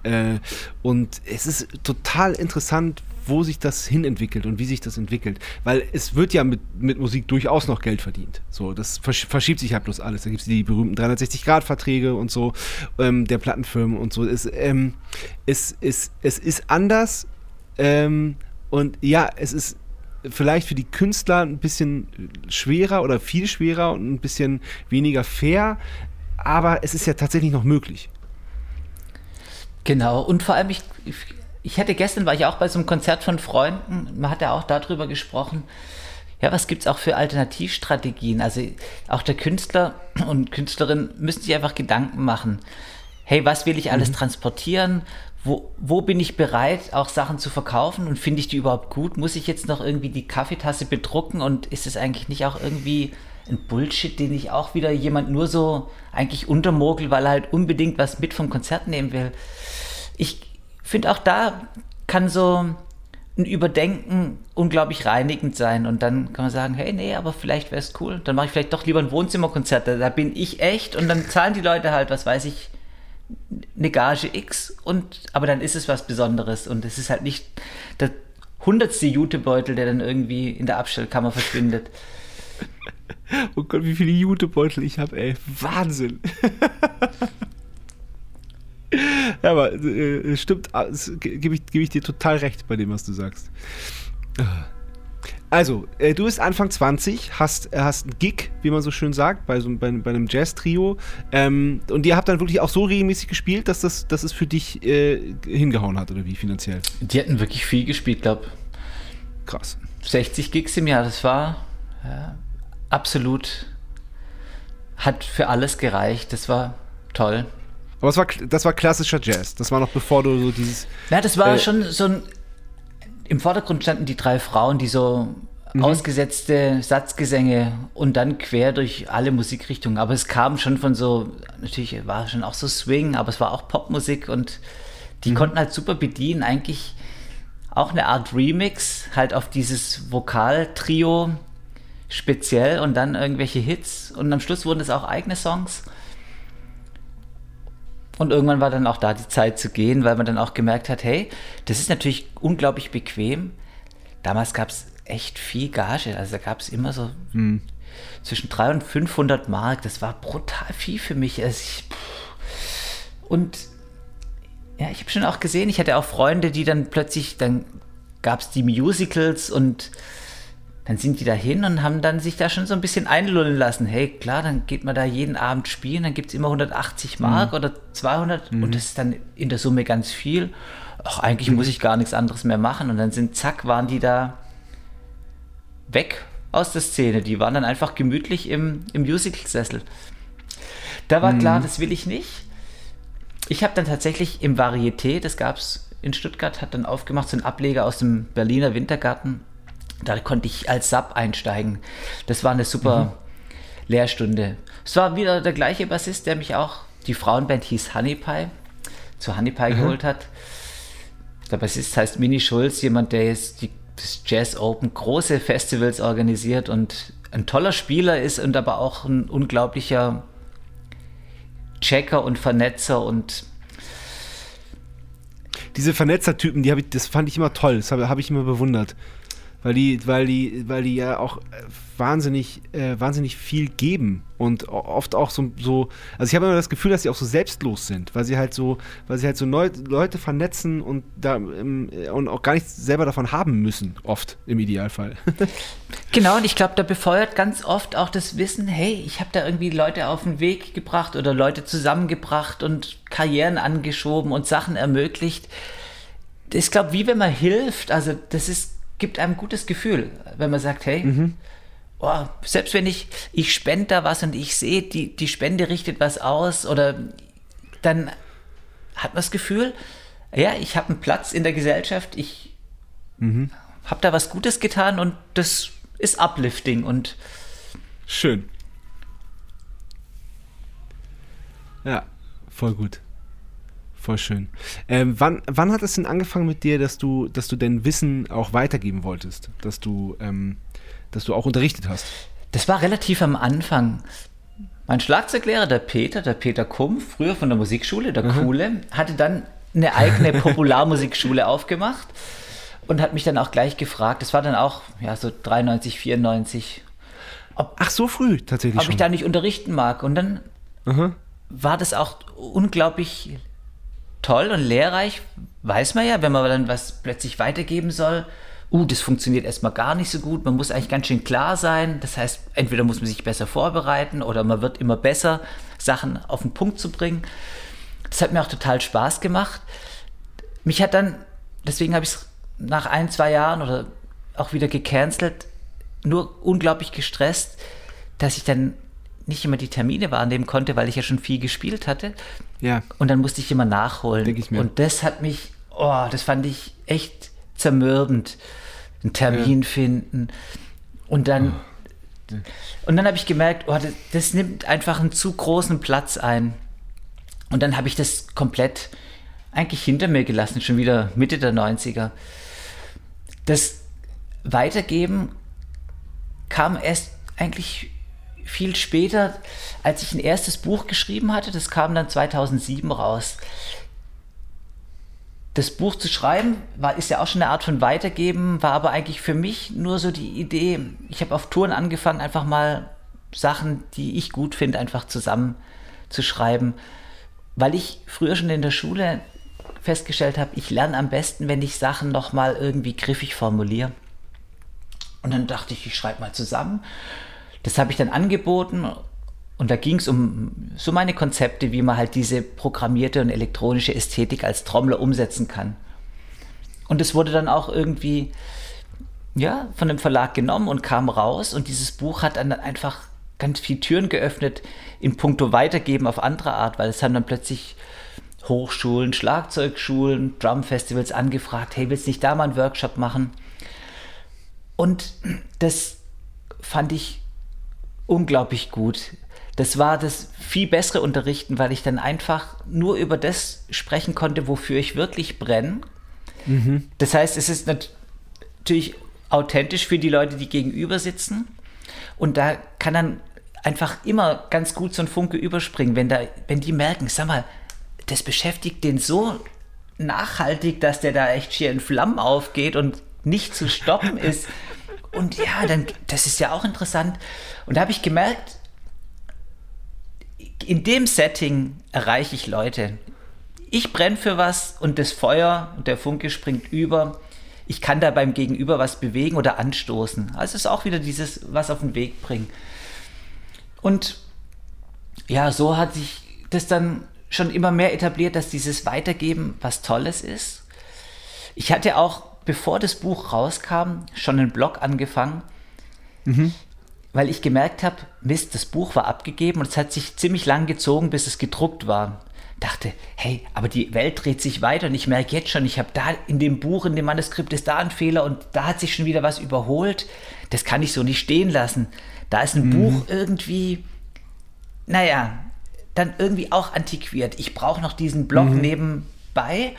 äh, und es ist total interessant, wo sich das hinentwickelt und wie sich das entwickelt. Weil es wird ja mit, mit Musik durchaus noch Geld verdient. So, das verschiebt sich halt bloß alles. Da gibt es die berühmten 360-Grad-Verträge und so, ähm, der Plattenfirmen und so. Es, ähm, es, es, es ist anders ähm, und ja, es ist vielleicht für die Künstler ein bisschen schwerer oder viel schwerer und ein bisschen weniger fair, aber es ist ja tatsächlich noch möglich. Genau, und vor allem, ich, ich hatte gestern, war ich auch bei so einem Konzert von Freunden, man hat ja auch darüber gesprochen, ja, was gibt es auch für Alternativstrategien? Also auch der Künstler und Künstlerin müssen sich einfach Gedanken machen. Hey, was will ich alles mhm. transportieren? Wo, wo bin ich bereit, auch Sachen zu verkaufen und finde ich die überhaupt gut? Muss ich jetzt noch irgendwie die Kaffeetasse bedrucken und ist es eigentlich nicht auch irgendwie ein Bullshit, den ich auch wieder jemand nur so eigentlich untermogel, weil er halt unbedingt was mit vom Konzert nehmen will? Ich, finde auch da kann so ein Überdenken unglaublich reinigend sein. Und dann kann man sagen, hey, nee, aber vielleicht wäre es cool. Dann mache ich vielleicht doch lieber ein Wohnzimmerkonzert. Da, bin ich echt und dann zahlen die Leute halt, was weiß ich, eine Gage X und aber dann ist es was Besonderes und es ist halt nicht der hundertste Jutebeutel, der dann irgendwie in der Abstellkammer verschwindet. *laughs* Oh Gott, wie viele Jutebeutel ich habe, ey. Wahnsinn. *laughs* ja, aber äh, stimmt, ah, gebe ich, geb ich dir total recht bei dem, was du sagst. Also, äh, du bist Anfang 20, hast, äh, hast einen Gig, wie man so schön sagt, bei, so, bei, bei einem Jazz-Trio. Ähm, und ihr habt dann wirklich auch so regelmäßig gespielt, dass, das, dass es für dich äh, hingehauen hat, oder wie finanziell? Die hatten wirklich viel gespielt, glaube Krass. 60 Gigs im Jahr, das war ja, absolut, hat für alles gereicht. Das war toll. Aber das war, das war klassischer Jazz. Das war noch bevor du so dieses. Ja, das war äh, schon so ein im Vordergrund standen die drei Frauen, die so mhm. ausgesetzte Satzgesänge und dann quer durch alle Musikrichtungen. Aber es kam schon von so, natürlich war schon auch so Swing, aber es war auch Popmusik und die mhm. konnten halt super bedienen. Eigentlich auch eine Art Remix, halt auf dieses Vokaltrio speziell und dann irgendwelche Hits. Und am Schluss wurden es auch eigene Songs. Und irgendwann war dann auch da die Zeit zu gehen, weil man dann auch gemerkt hat, hey, das ist natürlich unglaublich bequem. Damals gab es echt viel Gage, also da gab es immer so hm. zwischen 300 und 500 Mark. Das war brutal viel für mich. Also ich, und ja, ich habe schon auch gesehen, ich hatte auch Freunde, die dann plötzlich, dann gab es die Musicals und dann sind die da hin und haben dann sich da schon so ein bisschen einlullen lassen. Hey, klar, dann geht man da jeden Abend spielen, dann gibt es immer 180 Mark mhm. oder 200 mhm. und das ist dann in der Summe ganz viel. Ach, eigentlich mhm. muss ich gar nichts anderes mehr machen. Und dann sind, zack, waren die da weg aus der Szene. Die waren dann einfach gemütlich im, im Musical-Sessel. Da war klar, mhm. das will ich nicht. Ich habe dann tatsächlich im Varieté, das gab es in Stuttgart, hat dann aufgemacht, so ein Ableger aus dem Berliner Wintergarten da konnte ich als Sub einsteigen. Das war eine super mhm. Lehrstunde. Es war wieder der gleiche Bassist, der mich auch, die Frauenband hieß Honeypie, zu Honeypie mhm. geholt hat. Der Bassist heißt Mini Schulz, jemand, der jetzt die, das Jazz Open große Festivals organisiert und ein toller Spieler ist und aber auch ein unglaublicher Checker und Vernetzer und diese Vernetzertypen, die ich, das fand ich immer toll, das habe hab ich immer bewundert weil die, weil die, weil die ja auch äh, wahnsinnig, äh, wahnsinnig viel geben und oft auch so, so also ich habe immer das Gefühl, dass sie auch so selbstlos sind, weil sie halt so, weil sie halt so neu, Leute vernetzen und da ähm, und auch gar nichts selber davon haben müssen, oft im Idealfall. *laughs* genau, und ich glaube, da befeuert ganz oft auch das Wissen, hey, ich habe da irgendwie Leute auf den Weg gebracht oder Leute zusammengebracht und Karrieren angeschoben und Sachen ermöglicht. Ich glaube, wie wenn man hilft, also das ist gibt einem ein gutes Gefühl, wenn man sagt, hey, mhm. oh, selbst wenn ich, ich spende da was und ich sehe, die, die Spende richtet was aus oder dann hat man das Gefühl, ja, ich habe einen Platz in der Gesellschaft, ich mhm. habe da was Gutes getan und das ist uplifting und schön. Ja, voll gut. Voll schön. Ähm, wann, wann hat es denn angefangen mit dir, dass du, dass du dein Wissen auch weitergeben wolltest? Dass du, ähm, dass du auch unterrichtet hast? Das war relativ am Anfang. Mein Schlagzeuglehrer, der Peter, der Peter Kumpf, früher von der Musikschule, der mhm. Coole, hatte dann eine eigene *laughs* Popularmusikschule aufgemacht und hat mich dann auch gleich gefragt, das war dann auch ja, so 93, 94. Ob, Ach, so früh tatsächlich. Ob schon. ich da nicht unterrichten mag. Und dann mhm. war das auch unglaublich toll und lehrreich, weiß man ja, wenn man dann was plötzlich weitergeben soll. Uh, das funktioniert erstmal gar nicht so gut. Man muss eigentlich ganz schön klar sein. Das heißt, entweder muss man sich besser vorbereiten oder man wird immer besser, Sachen auf den Punkt zu bringen. Das hat mir auch total Spaß gemacht. Mich hat dann, deswegen habe ich es nach ein, zwei Jahren oder auch wieder gecancelt, nur unglaublich gestresst, dass ich dann nicht immer die Termine wahrnehmen konnte, weil ich ja schon viel gespielt hatte. Ja. Und dann musste ich immer nachholen. Denk ich mir. Und das hat mich, oh, das fand ich echt zermürbend. Einen Termin ja. finden. Und dann, oh. und dann habe ich gemerkt, oh, das, das nimmt einfach einen zu großen Platz ein. Und dann habe ich das komplett eigentlich hinter mir gelassen, schon wieder Mitte der 90er. das Weitergeben kam erst eigentlich viel später, als ich ein erstes Buch geschrieben hatte. Das kam dann 2007 raus. Das Buch zu schreiben war, ist ja auch schon eine Art von Weitergeben, war aber eigentlich für mich nur so die Idee. Ich habe auf Touren angefangen, einfach mal Sachen, die ich gut finde, einfach zusammen zu schreiben, weil ich früher schon in der Schule festgestellt habe, ich lerne am besten, wenn ich Sachen nochmal irgendwie griffig formuliere. Und dann dachte ich, ich schreibe mal zusammen. Das habe ich dann angeboten und da ging es um so meine Konzepte, wie man halt diese programmierte und elektronische Ästhetik als Trommler umsetzen kann. Und es wurde dann auch irgendwie ja, von dem Verlag genommen und kam raus und dieses Buch hat dann einfach ganz viele Türen geöffnet in puncto Weitergeben auf andere Art, weil es haben dann plötzlich Hochschulen, Schlagzeugschulen, Drumfestivals angefragt, hey, willst du nicht da mal einen Workshop machen? Und das fand ich unglaublich gut. Das war das viel bessere Unterrichten, weil ich dann einfach nur über das sprechen konnte, wofür ich wirklich brenne. Mhm. Das heißt, es ist natürlich authentisch für die Leute, die gegenüber sitzen. Und da kann dann einfach immer ganz gut so ein Funke überspringen, wenn, da, wenn die merken, sag mal, das beschäftigt den so nachhaltig, dass der da echt schier in Flammen aufgeht und nicht zu stoppen ist. *laughs* Und ja, dann, das ist ja auch interessant. Und da habe ich gemerkt, in dem Setting erreiche ich Leute. Ich brenne für was und das Feuer und der Funke springt über. Ich kann da beim Gegenüber was bewegen oder anstoßen. Also es ist auch wieder dieses, was auf den Weg bringen. Und ja, so hat sich das dann schon immer mehr etabliert, dass dieses Weitergeben was Tolles ist. Ich hatte auch, bevor das Buch rauskam, schon einen Blog angefangen, mhm. weil ich gemerkt habe, Mist, das Buch war abgegeben und es hat sich ziemlich lang gezogen, bis es gedruckt war. Dachte, hey, aber die Welt dreht sich weiter und ich merke jetzt schon, ich habe da in dem Buch, in dem Manuskript ist da ein Fehler und da hat sich schon wieder was überholt. Das kann ich so nicht stehen lassen. Da ist ein mhm. Buch irgendwie, naja, dann irgendwie auch antiquiert. Ich brauche noch diesen Blog mhm. nebenbei,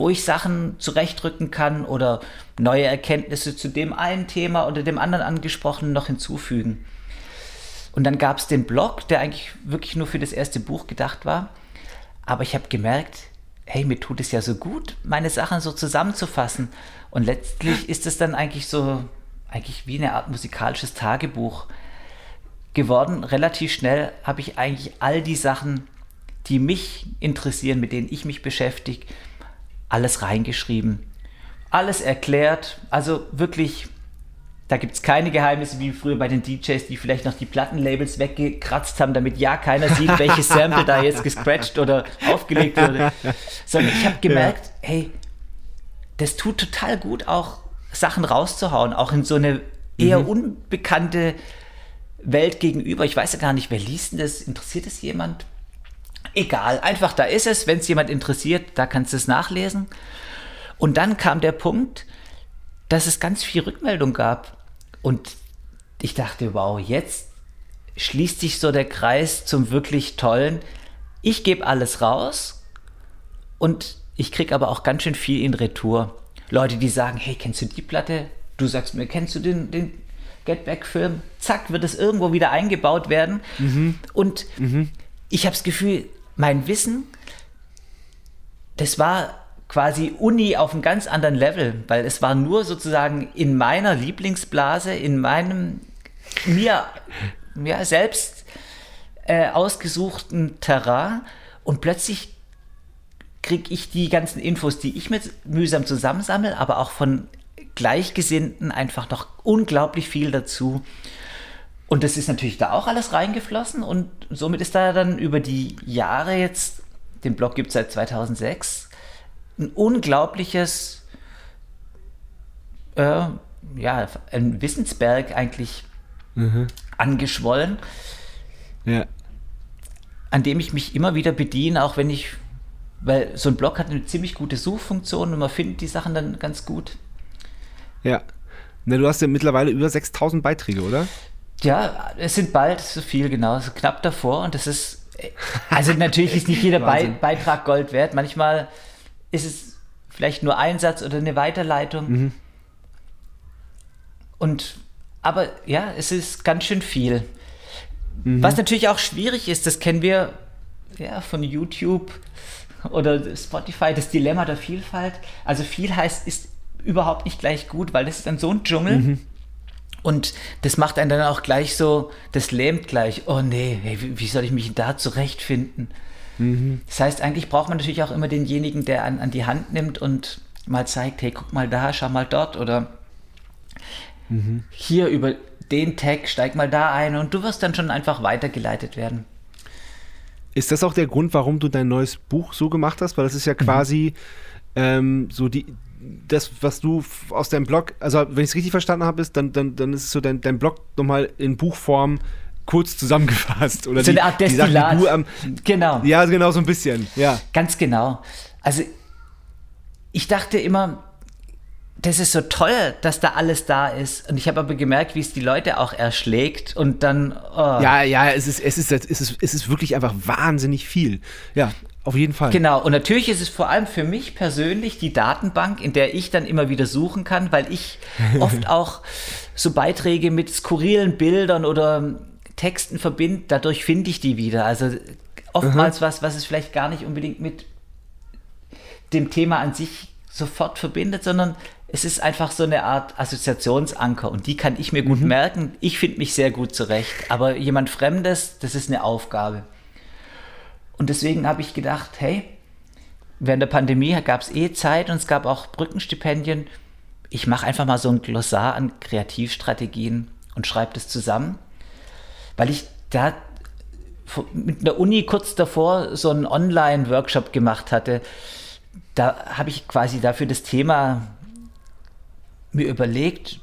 wo ich Sachen zurechtrücken kann oder neue Erkenntnisse zu dem einen Thema oder dem anderen angesprochenen noch hinzufügen. Und dann gab es den Blog, der eigentlich wirklich nur für das erste Buch gedacht war. Aber ich habe gemerkt, hey, mir tut es ja so gut, meine Sachen so zusammenzufassen. Und letztlich ist es dann eigentlich so, eigentlich wie eine Art musikalisches Tagebuch geworden. Relativ schnell habe ich eigentlich all die Sachen, die mich interessieren, mit denen ich mich beschäftige, alles reingeschrieben. Alles erklärt. Also wirklich, da gibt es keine Geheimnisse wie früher bei den DJs, die vielleicht noch die Plattenlabels weggekratzt haben, damit ja keiner sieht, welches Sample da jetzt gescratcht oder aufgelegt wurde. Sondern ich habe gemerkt, ja. hey, das tut total gut, auch Sachen rauszuhauen, auch in so eine eher mhm. unbekannte Welt gegenüber. Ich weiß ja gar nicht, wer liest denn das? Interessiert es jemand? Egal, einfach da ist es. Wenn es jemand interessiert, da kannst du es nachlesen. Und dann kam der Punkt, dass es ganz viel Rückmeldung gab. Und ich dachte, wow, jetzt schließt sich so der Kreis zum wirklich tollen. Ich gebe alles raus und ich kriege aber auch ganz schön viel in Retour. Leute, die sagen, hey, kennst du die Platte? Du sagst mir, kennst du den, den Get Back-Film, zack, wird es irgendwo wieder eingebaut werden. Mhm. Und mhm. ich habe das Gefühl, mein Wissen, das war quasi Uni auf einem ganz anderen Level, weil es war nur sozusagen in meiner Lieblingsblase, in meinem mir ja, selbst äh, ausgesuchten Terrain und plötzlich kriege ich die ganzen Infos, die ich mit mühsam zusammensammle, aber auch von Gleichgesinnten einfach noch unglaublich viel dazu. Und das ist natürlich da auch alles reingeflossen und somit ist da dann über die Jahre jetzt, den Blog gibt es seit 2006, ein unglaubliches, äh, ja, ein Wissensberg eigentlich mhm. angeschwollen, ja. an dem ich mich immer wieder bediene, auch wenn ich, weil so ein Blog hat eine ziemlich gute Suchfunktion und man findet die Sachen dann ganz gut. Ja. Na, du hast ja mittlerweile über 6000 Beiträge, oder? Ja, es sind bald so viel, genau, so knapp davor. Und das ist, also natürlich ist nicht jeder *laughs* Be Beitrag Gold wert. Manchmal ist es vielleicht nur ein Satz oder eine Weiterleitung. Mhm. Und aber ja, es ist ganz schön viel. Mhm. Was natürlich auch schwierig ist, das kennen wir ja, von YouTube oder Spotify, das Dilemma der Vielfalt. Also viel heißt, ist überhaupt nicht gleich gut, weil das ist dann so ein Dschungel. Mhm. Und das macht einen dann auch gleich so, das lähmt gleich. Oh nee, hey, wie soll ich mich da zurechtfinden? Mhm. Das heißt, eigentlich braucht man natürlich auch immer denjenigen, der an, an die Hand nimmt und mal zeigt, hey, guck mal da, schau mal dort oder mhm. hier über den Tag, steig mal da ein und du wirst dann schon einfach weitergeleitet werden. Ist das auch der Grund, warum du dein neues Buch so gemacht hast? Weil das ist ja mhm. quasi mhm. ähm, so die, das, was du aus deinem Blog, also wenn ich es richtig verstanden habe, ist, dann, dann, dann ist so dein, dein Blog nochmal in Buchform kurz zusammengefasst. Oder so die, eine Art Destillat. Die Sachen, am, genau. Ja, genau, so ein bisschen. Ja. Ganz genau. Also ich dachte immer, das ist so toll, dass da alles da ist. Und ich habe aber gemerkt, wie es die Leute auch erschlägt und dann. Oh. Ja, ja, es ist, es, ist, es, ist, es ist wirklich einfach wahnsinnig viel. Ja, auf jeden Fall. Genau, und natürlich ist es vor allem für mich persönlich die Datenbank, in der ich dann immer wieder suchen kann, weil ich *laughs* oft auch so Beiträge mit skurrilen Bildern oder Texten verbinde, dadurch finde ich die wieder. Also oftmals mhm. was, was es vielleicht gar nicht unbedingt mit dem Thema an sich sofort verbindet, sondern es ist einfach so eine Art Assoziationsanker und die kann ich mir gut mhm. merken. Ich finde mich sehr gut zurecht, aber jemand Fremdes, das ist eine Aufgabe. Und deswegen habe ich gedacht, hey, während der Pandemie gab es eh Zeit und es gab auch Brückenstipendien. Ich mache einfach mal so ein Glossar an Kreativstrategien und schreibe das zusammen, weil ich da mit der Uni kurz davor so einen Online-Workshop gemacht hatte. Da habe ich quasi dafür das Thema mir überlegt,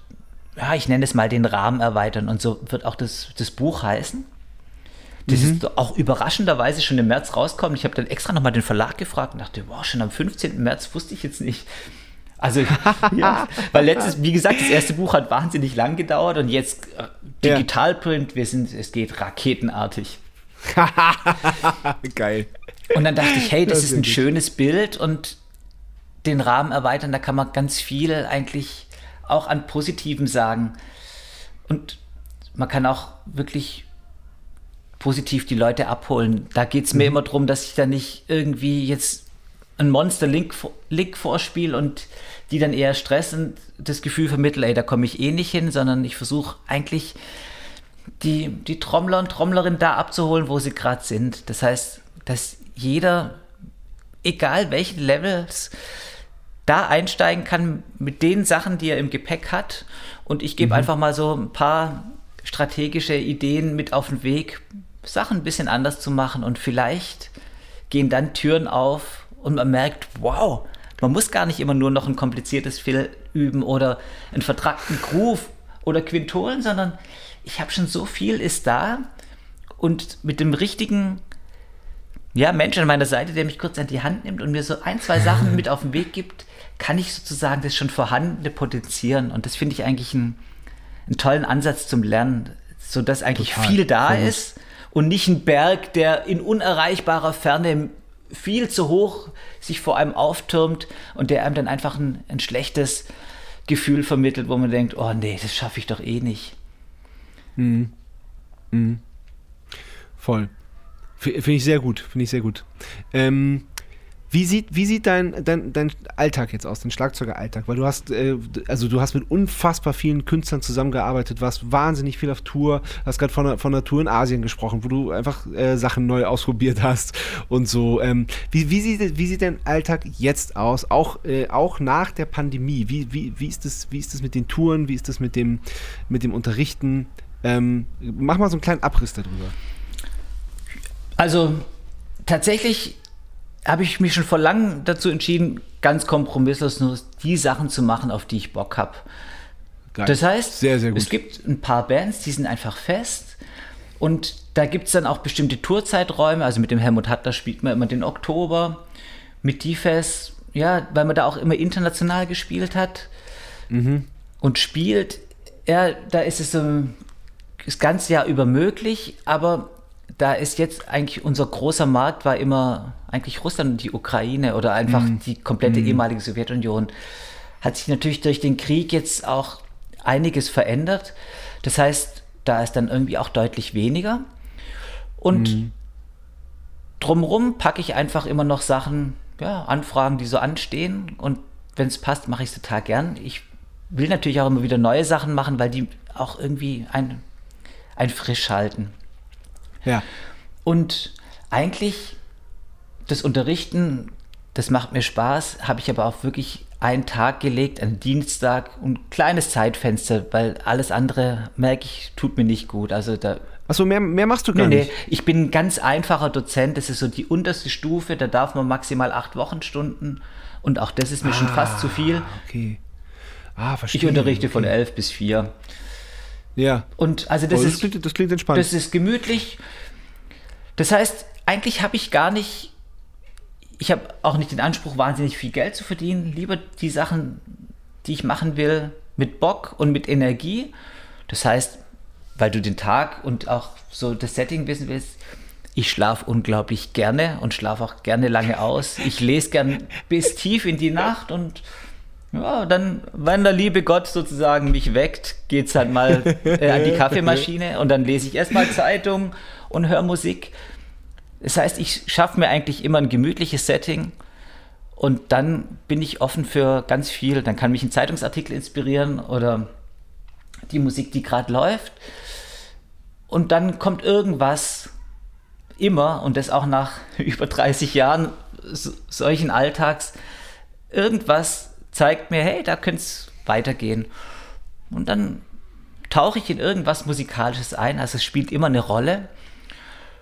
ja, ich nenne es mal den Rahmen erweitern und so wird auch das, das Buch heißen. Das mhm. ist auch überraschenderweise schon im März rauskommen. Ich habe dann extra nochmal den Verlag gefragt und dachte, wow, schon am 15. März wusste ich jetzt nicht. Also, *laughs* ja, weil letztes, wie gesagt, das erste Buch hat wahnsinnig lang gedauert und jetzt äh, Digitalprint, wir sind, es geht raketenartig. *laughs* Geil. Und dann dachte ich, hey, das, das ist ein gut. schönes Bild und den Rahmen erweitern, da kann man ganz viel eigentlich auch an Positiven sagen. Und man kann auch wirklich positiv die Leute abholen. Da geht es mir mhm. immer darum, dass ich da nicht irgendwie jetzt ein Monster-Link Link vorspiele und die dann eher stressend das Gefühl vermitteln, ey, da komme ich eh nicht hin, sondern ich versuche eigentlich die, die Trommler und Trommlerin da abzuholen, wo sie gerade sind. Das heißt, dass jeder, egal welche Levels, da einsteigen kann mit den Sachen, die er im Gepäck hat. Und ich gebe mhm. einfach mal so ein paar strategische Ideen mit auf den Weg, Sachen ein bisschen anders zu machen. Und vielleicht gehen dann Türen auf und man merkt, wow, man muss gar nicht immer nur noch ein kompliziertes Fill üben oder einen vertrackten Groove oder Quintolen, sondern ich habe schon so viel ist da und mit dem richtigen ja, Mensch an meiner Seite, der mich kurz an die Hand nimmt und mir so ein, zwei Sachen mit auf den Weg gibt, kann ich sozusagen das schon Vorhandene potenzieren. Und das finde ich eigentlich einen, einen, tollen Ansatz zum Lernen, sodass eigentlich Total. viel da Voll. ist und nicht ein Berg, der in unerreichbarer Ferne viel zu hoch sich vor einem auftürmt und der einem dann einfach ein, ein schlechtes Gefühl vermittelt, wo man denkt, oh nee, das schaffe ich doch eh nicht. Mhm. Mhm. Voll. Finde ich sehr gut, finde ich sehr gut. Ähm, wie sieht, wie sieht dein, dein, dein Alltag jetzt aus, dein Schlagzeugeralltag? Weil du hast, äh, also du hast mit unfassbar vielen Künstlern zusammengearbeitet, warst wahnsinnig viel auf Tour, hast gerade von, von einer Tour in Asien gesprochen, wo du einfach äh, Sachen neu ausprobiert hast und so. Ähm, wie, wie, sieht, wie sieht dein Alltag jetzt aus, auch, äh, auch nach der Pandemie? Wie, wie, wie, ist das, wie ist das mit den Touren, wie ist das mit dem, mit dem Unterrichten? Ähm, mach mal so einen kleinen Abriss darüber. Also tatsächlich habe ich mich schon vor langem dazu entschieden, ganz kompromisslos nur die Sachen zu machen, auf die ich Bock habe. Das heißt, sehr, sehr es gibt ein paar Bands, die sind einfach fest. Und da gibt es dann auch bestimmte Tourzeiträume. Also mit dem Helmut Hattler spielt man immer den Oktober. Mit Defes, ja, weil man da auch immer international gespielt hat mhm. und spielt. Ja, da ist es so das ganze Jahr über möglich, aber da ist jetzt eigentlich unser großer Markt war immer eigentlich Russland und die Ukraine oder einfach mm. die komplette mm. ehemalige Sowjetunion. Hat sich natürlich durch den Krieg jetzt auch einiges verändert. Das heißt, da ist dann irgendwie auch deutlich weniger. Und mhm. drumherum packe ich einfach immer noch Sachen, ja, Anfragen, die so anstehen. Und wenn es passt, mache ich es total gern. Ich will natürlich auch immer wieder neue Sachen machen, weil die auch irgendwie ein, ein frisch halten. Ja. Und eigentlich das Unterrichten, das macht mir Spaß, habe ich aber auch wirklich einen Tag gelegt, einen Dienstag und ein kleines Zeitfenster, weil alles andere, merke ich, tut mir nicht gut. Also da Achso, mehr, mehr machst du gar nee, nicht? Nee, ich bin ein ganz einfacher Dozent. Das ist so die unterste Stufe. Da darf man maximal acht Wochenstunden. Und auch das ist mir ah, schon fast zu viel. Okay. Ah, verstehe. Ich unterrichte okay. von elf bis vier. Ja. Und also das, oh, das ist, klingt, das klingt entspannt. Das ist gemütlich. Das heißt, eigentlich habe ich gar nicht ich habe auch nicht den Anspruch, wahnsinnig viel Geld zu verdienen. Lieber die Sachen, die ich machen will, mit Bock und mit Energie. Das heißt, weil du den Tag und auch so das Setting wissen willst, ich schlafe unglaublich gerne und schlafe auch gerne lange aus. Ich lese gern bis tief in die Nacht und ja, dann, wenn der liebe Gott sozusagen mich weckt, geht es halt mal äh, an die *laughs* Kaffeemaschine und dann lese ich erstmal Zeitung und höre Musik. Das heißt, ich schaffe mir eigentlich immer ein gemütliches Setting und dann bin ich offen für ganz viel. Dann kann mich ein Zeitungsartikel inspirieren oder die Musik, die gerade läuft. Und dann kommt irgendwas immer, und das auch nach *laughs* über 30 Jahren solchen Alltags, irgendwas zeigt mir, hey, da könnte es weitergehen. Und dann tauche ich in irgendwas Musikalisches ein. Also es spielt immer eine Rolle.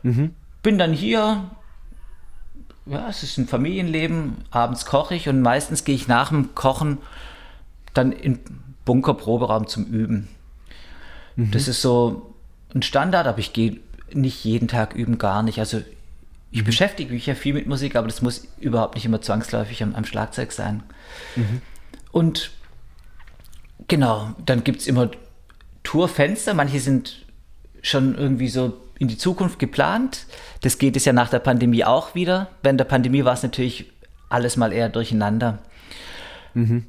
Mhm bin dann hier, ja, es ist ein Familienleben, abends koche ich und meistens gehe ich nach dem Kochen dann in Bunkerproberaum zum Üben. Mhm. Das ist so ein Standard, aber ich gehe nicht jeden Tag üben, gar nicht. Also ich mhm. beschäftige mich ja viel mit Musik, aber das muss überhaupt nicht immer zwangsläufig am, am Schlagzeug sein. Mhm. Und genau, dann gibt es immer Tourfenster, manche sind schon irgendwie so in die Zukunft geplant. Das geht es ja nach der Pandemie auch wieder. Während der Pandemie war es natürlich alles mal eher durcheinander. Mhm.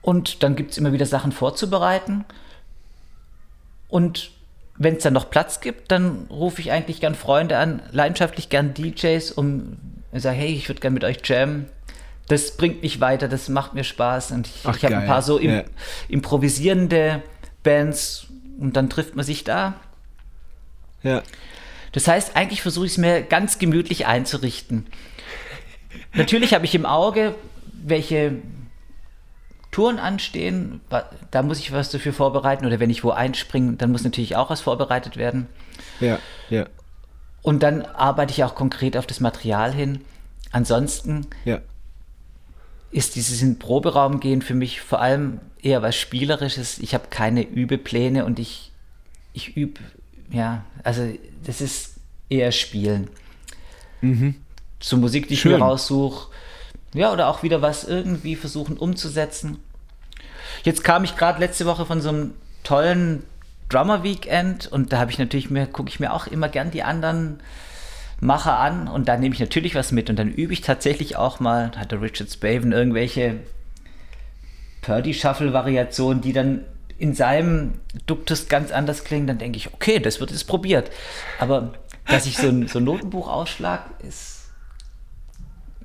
Und dann gibt es immer wieder Sachen vorzubereiten. Und wenn es dann noch Platz gibt, dann rufe ich eigentlich gern Freunde an, leidenschaftlich gern DJs, um zu sagen, hey, ich würde gern mit euch jammen. Das bringt mich weiter, das macht mir Spaß. Und ich, ich habe ein paar so im, ja. improvisierende Bands und dann trifft man sich da ja. Das heißt, eigentlich versuche ich es mir ganz gemütlich einzurichten. Natürlich habe ich im Auge, welche Touren anstehen. Da muss ich was dafür vorbereiten. Oder wenn ich wo einspringe, dann muss natürlich auch was vorbereitet werden. Ja, ja. Und dann arbeite ich auch konkret auf das Material hin. Ansonsten ja. ist dieses in Proberaum gehen für mich vor allem eher was Spielerisches. Ich habe keine Übepläne und ich, ich übe ja, also das ist eher Spielen. Mhm. Zur Musik, die Schön. ich mir raussuche. Ja, oder auch wieder was irgendwie versuchen umzusetzen. Jetzt kam ich gerade letzte Woche von so einem tollen Drummer Weekend und da habe ich natürlich mir, gucke ich mir auch immer gern die anderen Macher an und da nehme ich natürlich was mit und dann übe ich tatsächlich auch mal, hat der Richard Spaven irgendwelche Purdy Shuffle Variationen, die dann in seinem Duktus ganz anders klingen, dann denke ich, okay, das wird jetzt probiert. Aber dass ich so ein, so ein Notenbuch ausschlag, ist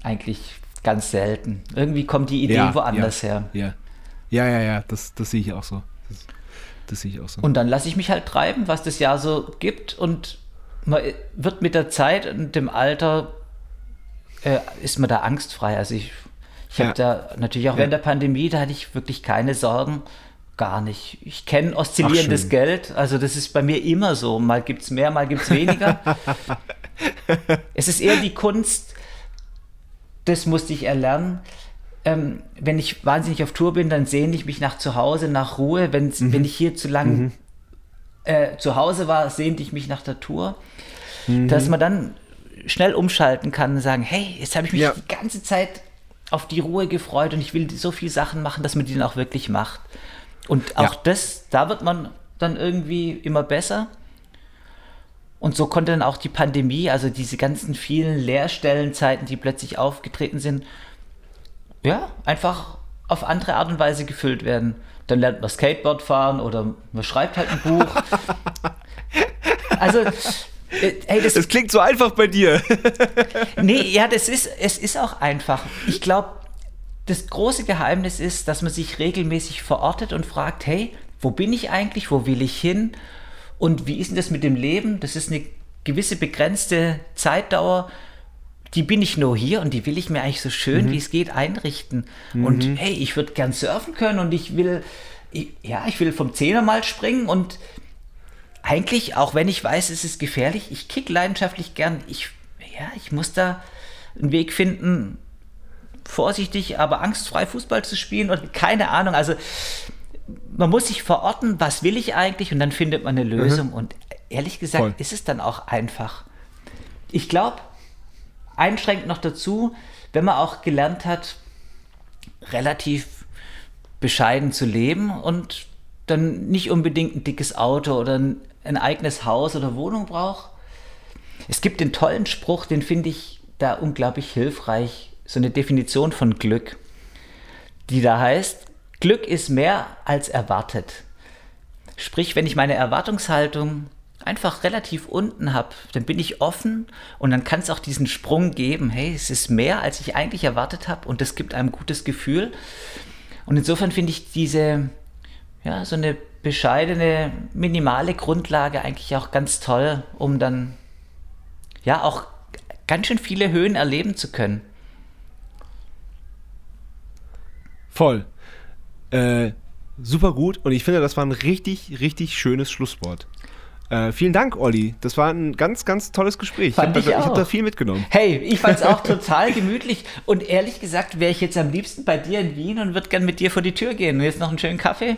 eigentlich ganz selten. Irgendwie kommt die Idee ja, woanders ja, her. Ja, ja, ja, ja das, das sehe ich auch so. Das, das sehe ich auch so. Und dann lasse ich mich halt treiben, was das Jahr so gibt und man wird mit der Zeit und dem Alter äh, ist man da angstfrei. Also ich, ich habe da natürlich auch während der Pandemie, da hatte ich wirklich keine Sorgen gar nicht. Ich kenne oszillierendes Ach, Geld, also das ist bei mir immer so. Mal gibt es mehr, mal gibt es weniger. *laughs* es ist eher die Kunst, das musste ich erlernen. Ähm, wenn ich wahnsinnig auf Tour bin, dann sehne ich mich nach zu Hause, nach Ruhe. Mhm. Wenn ich hier zu lange mhm. äh, zu Hause war, sehnte ich mich nach der Tour. Mhm. Dass man dann schnell umschalten kann und sagen, hey, jetzt habe ich mich ja. die ganze Zeit auf die Ruhe gefreut und ich will so viele Sachen machen, dass man die dann auch wirklich macht. Und auch ja. das, da wird man dann irgendwie immer besser. Und so konnte dann auch die Pandemie, also diese ganzen vielen Leerstellenzeiten, die plötzlich aufgetreten sind, ja, einfach auf andere Art und Weise gefüllt werden. Dann lernt man Skateboard fahren oder man schreibt halt ein Buch. *laughs* also, äh, hey, das, das klingt so einfach bei dir. *laughs* nee, ja, das ist, es ist auch einfach. Ich glaube, das große Geheimnis ist, dass man sich regelmäßig verortet und fragt, hey, wo bin ich eigentlich, wo will ich hin und wie ist denn das mit dem Leben? Das ist eine gewisse begrenzte Zeitdauer die bin ich nur hier und die will ich mir eigentlich so schön, mhm. wie es geht, einrichten. Mhm. Und hey, ich würde gern surfen können und ich will, ich, ja, ich will vom Zehner mal springen und eigentlich, auch wenn ich weiß, es ist gefährlich, ich kick leidenschaftlich gern. Ich, ja, ich muss da einen Weg finden, vorsichtig, aber angstfrei Fußball zu spielen und keine Ahnung. Also man muss sich verorten, was will ich eigentlich und dann findet man eine mhm. Lösung. Mhm. Und ehrlich gesagt Voll. ist es dann auch einfach. Ich glaube, einschränkt noch dazu, wenn man auch gelernt hat, relativ bescheiden zu leben und dann nicht unbedingt ein dickes Auto oder ein, ein eigenes Haus oder Wohnung braucht. Es gibt den tollen Spruch, den finde ich da unglaublich hilfreich, so eine Definition von Glück, die da heißt, Glück ist mehr als erwartet. Sprich, wenn ich meine Erwartungshaltung einfach relativ unten habe, dann bin ich offen und dann kann es auch diesen Sprung geben. Hey, es ist mehr, als ich eigentlich erwartet habe und das gibt einem gutes Gefühl. Und insofern finde ich diese, ja, so eine bescheidene, minimale Grundlage eigentlich auch ganz toll, um dann, ja, auch ganz schön viele Höhen erleben zu können. Voll. Äh, super gut und ich finde, das war ein richtig, richtig schönes Schlusswort. Äh, vielen Dank, Olli. Das war ein ganz, ganz tolles Gespräch. Fand ich habe da viel mitgenommen. Hey, ich fand es auch *laughs* total gemütlich. Und ehrlich gesagt, wäre ich jetzt am liebsten bei dir in Wien und würde gern mit dir vor die Tür gehen. Und jetzt noch einen schönen Kaffee?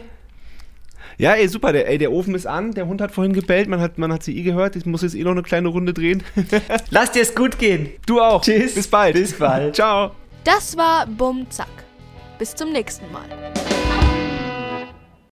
Ja, ey, super. Der, ey, der Ofen ist an. Der Hund hat vorhin gebellt. Man hat, man hat sie eh gehört. Ich muss jetzt eh noch eine kleine Runde drehen. *laughs* Lass dir es gut gehen. Du auch. Tschüss. Bis bald. Bis bald. *laughs* Ciao. Das war Bum Zack. Bis zum nächsten Mal.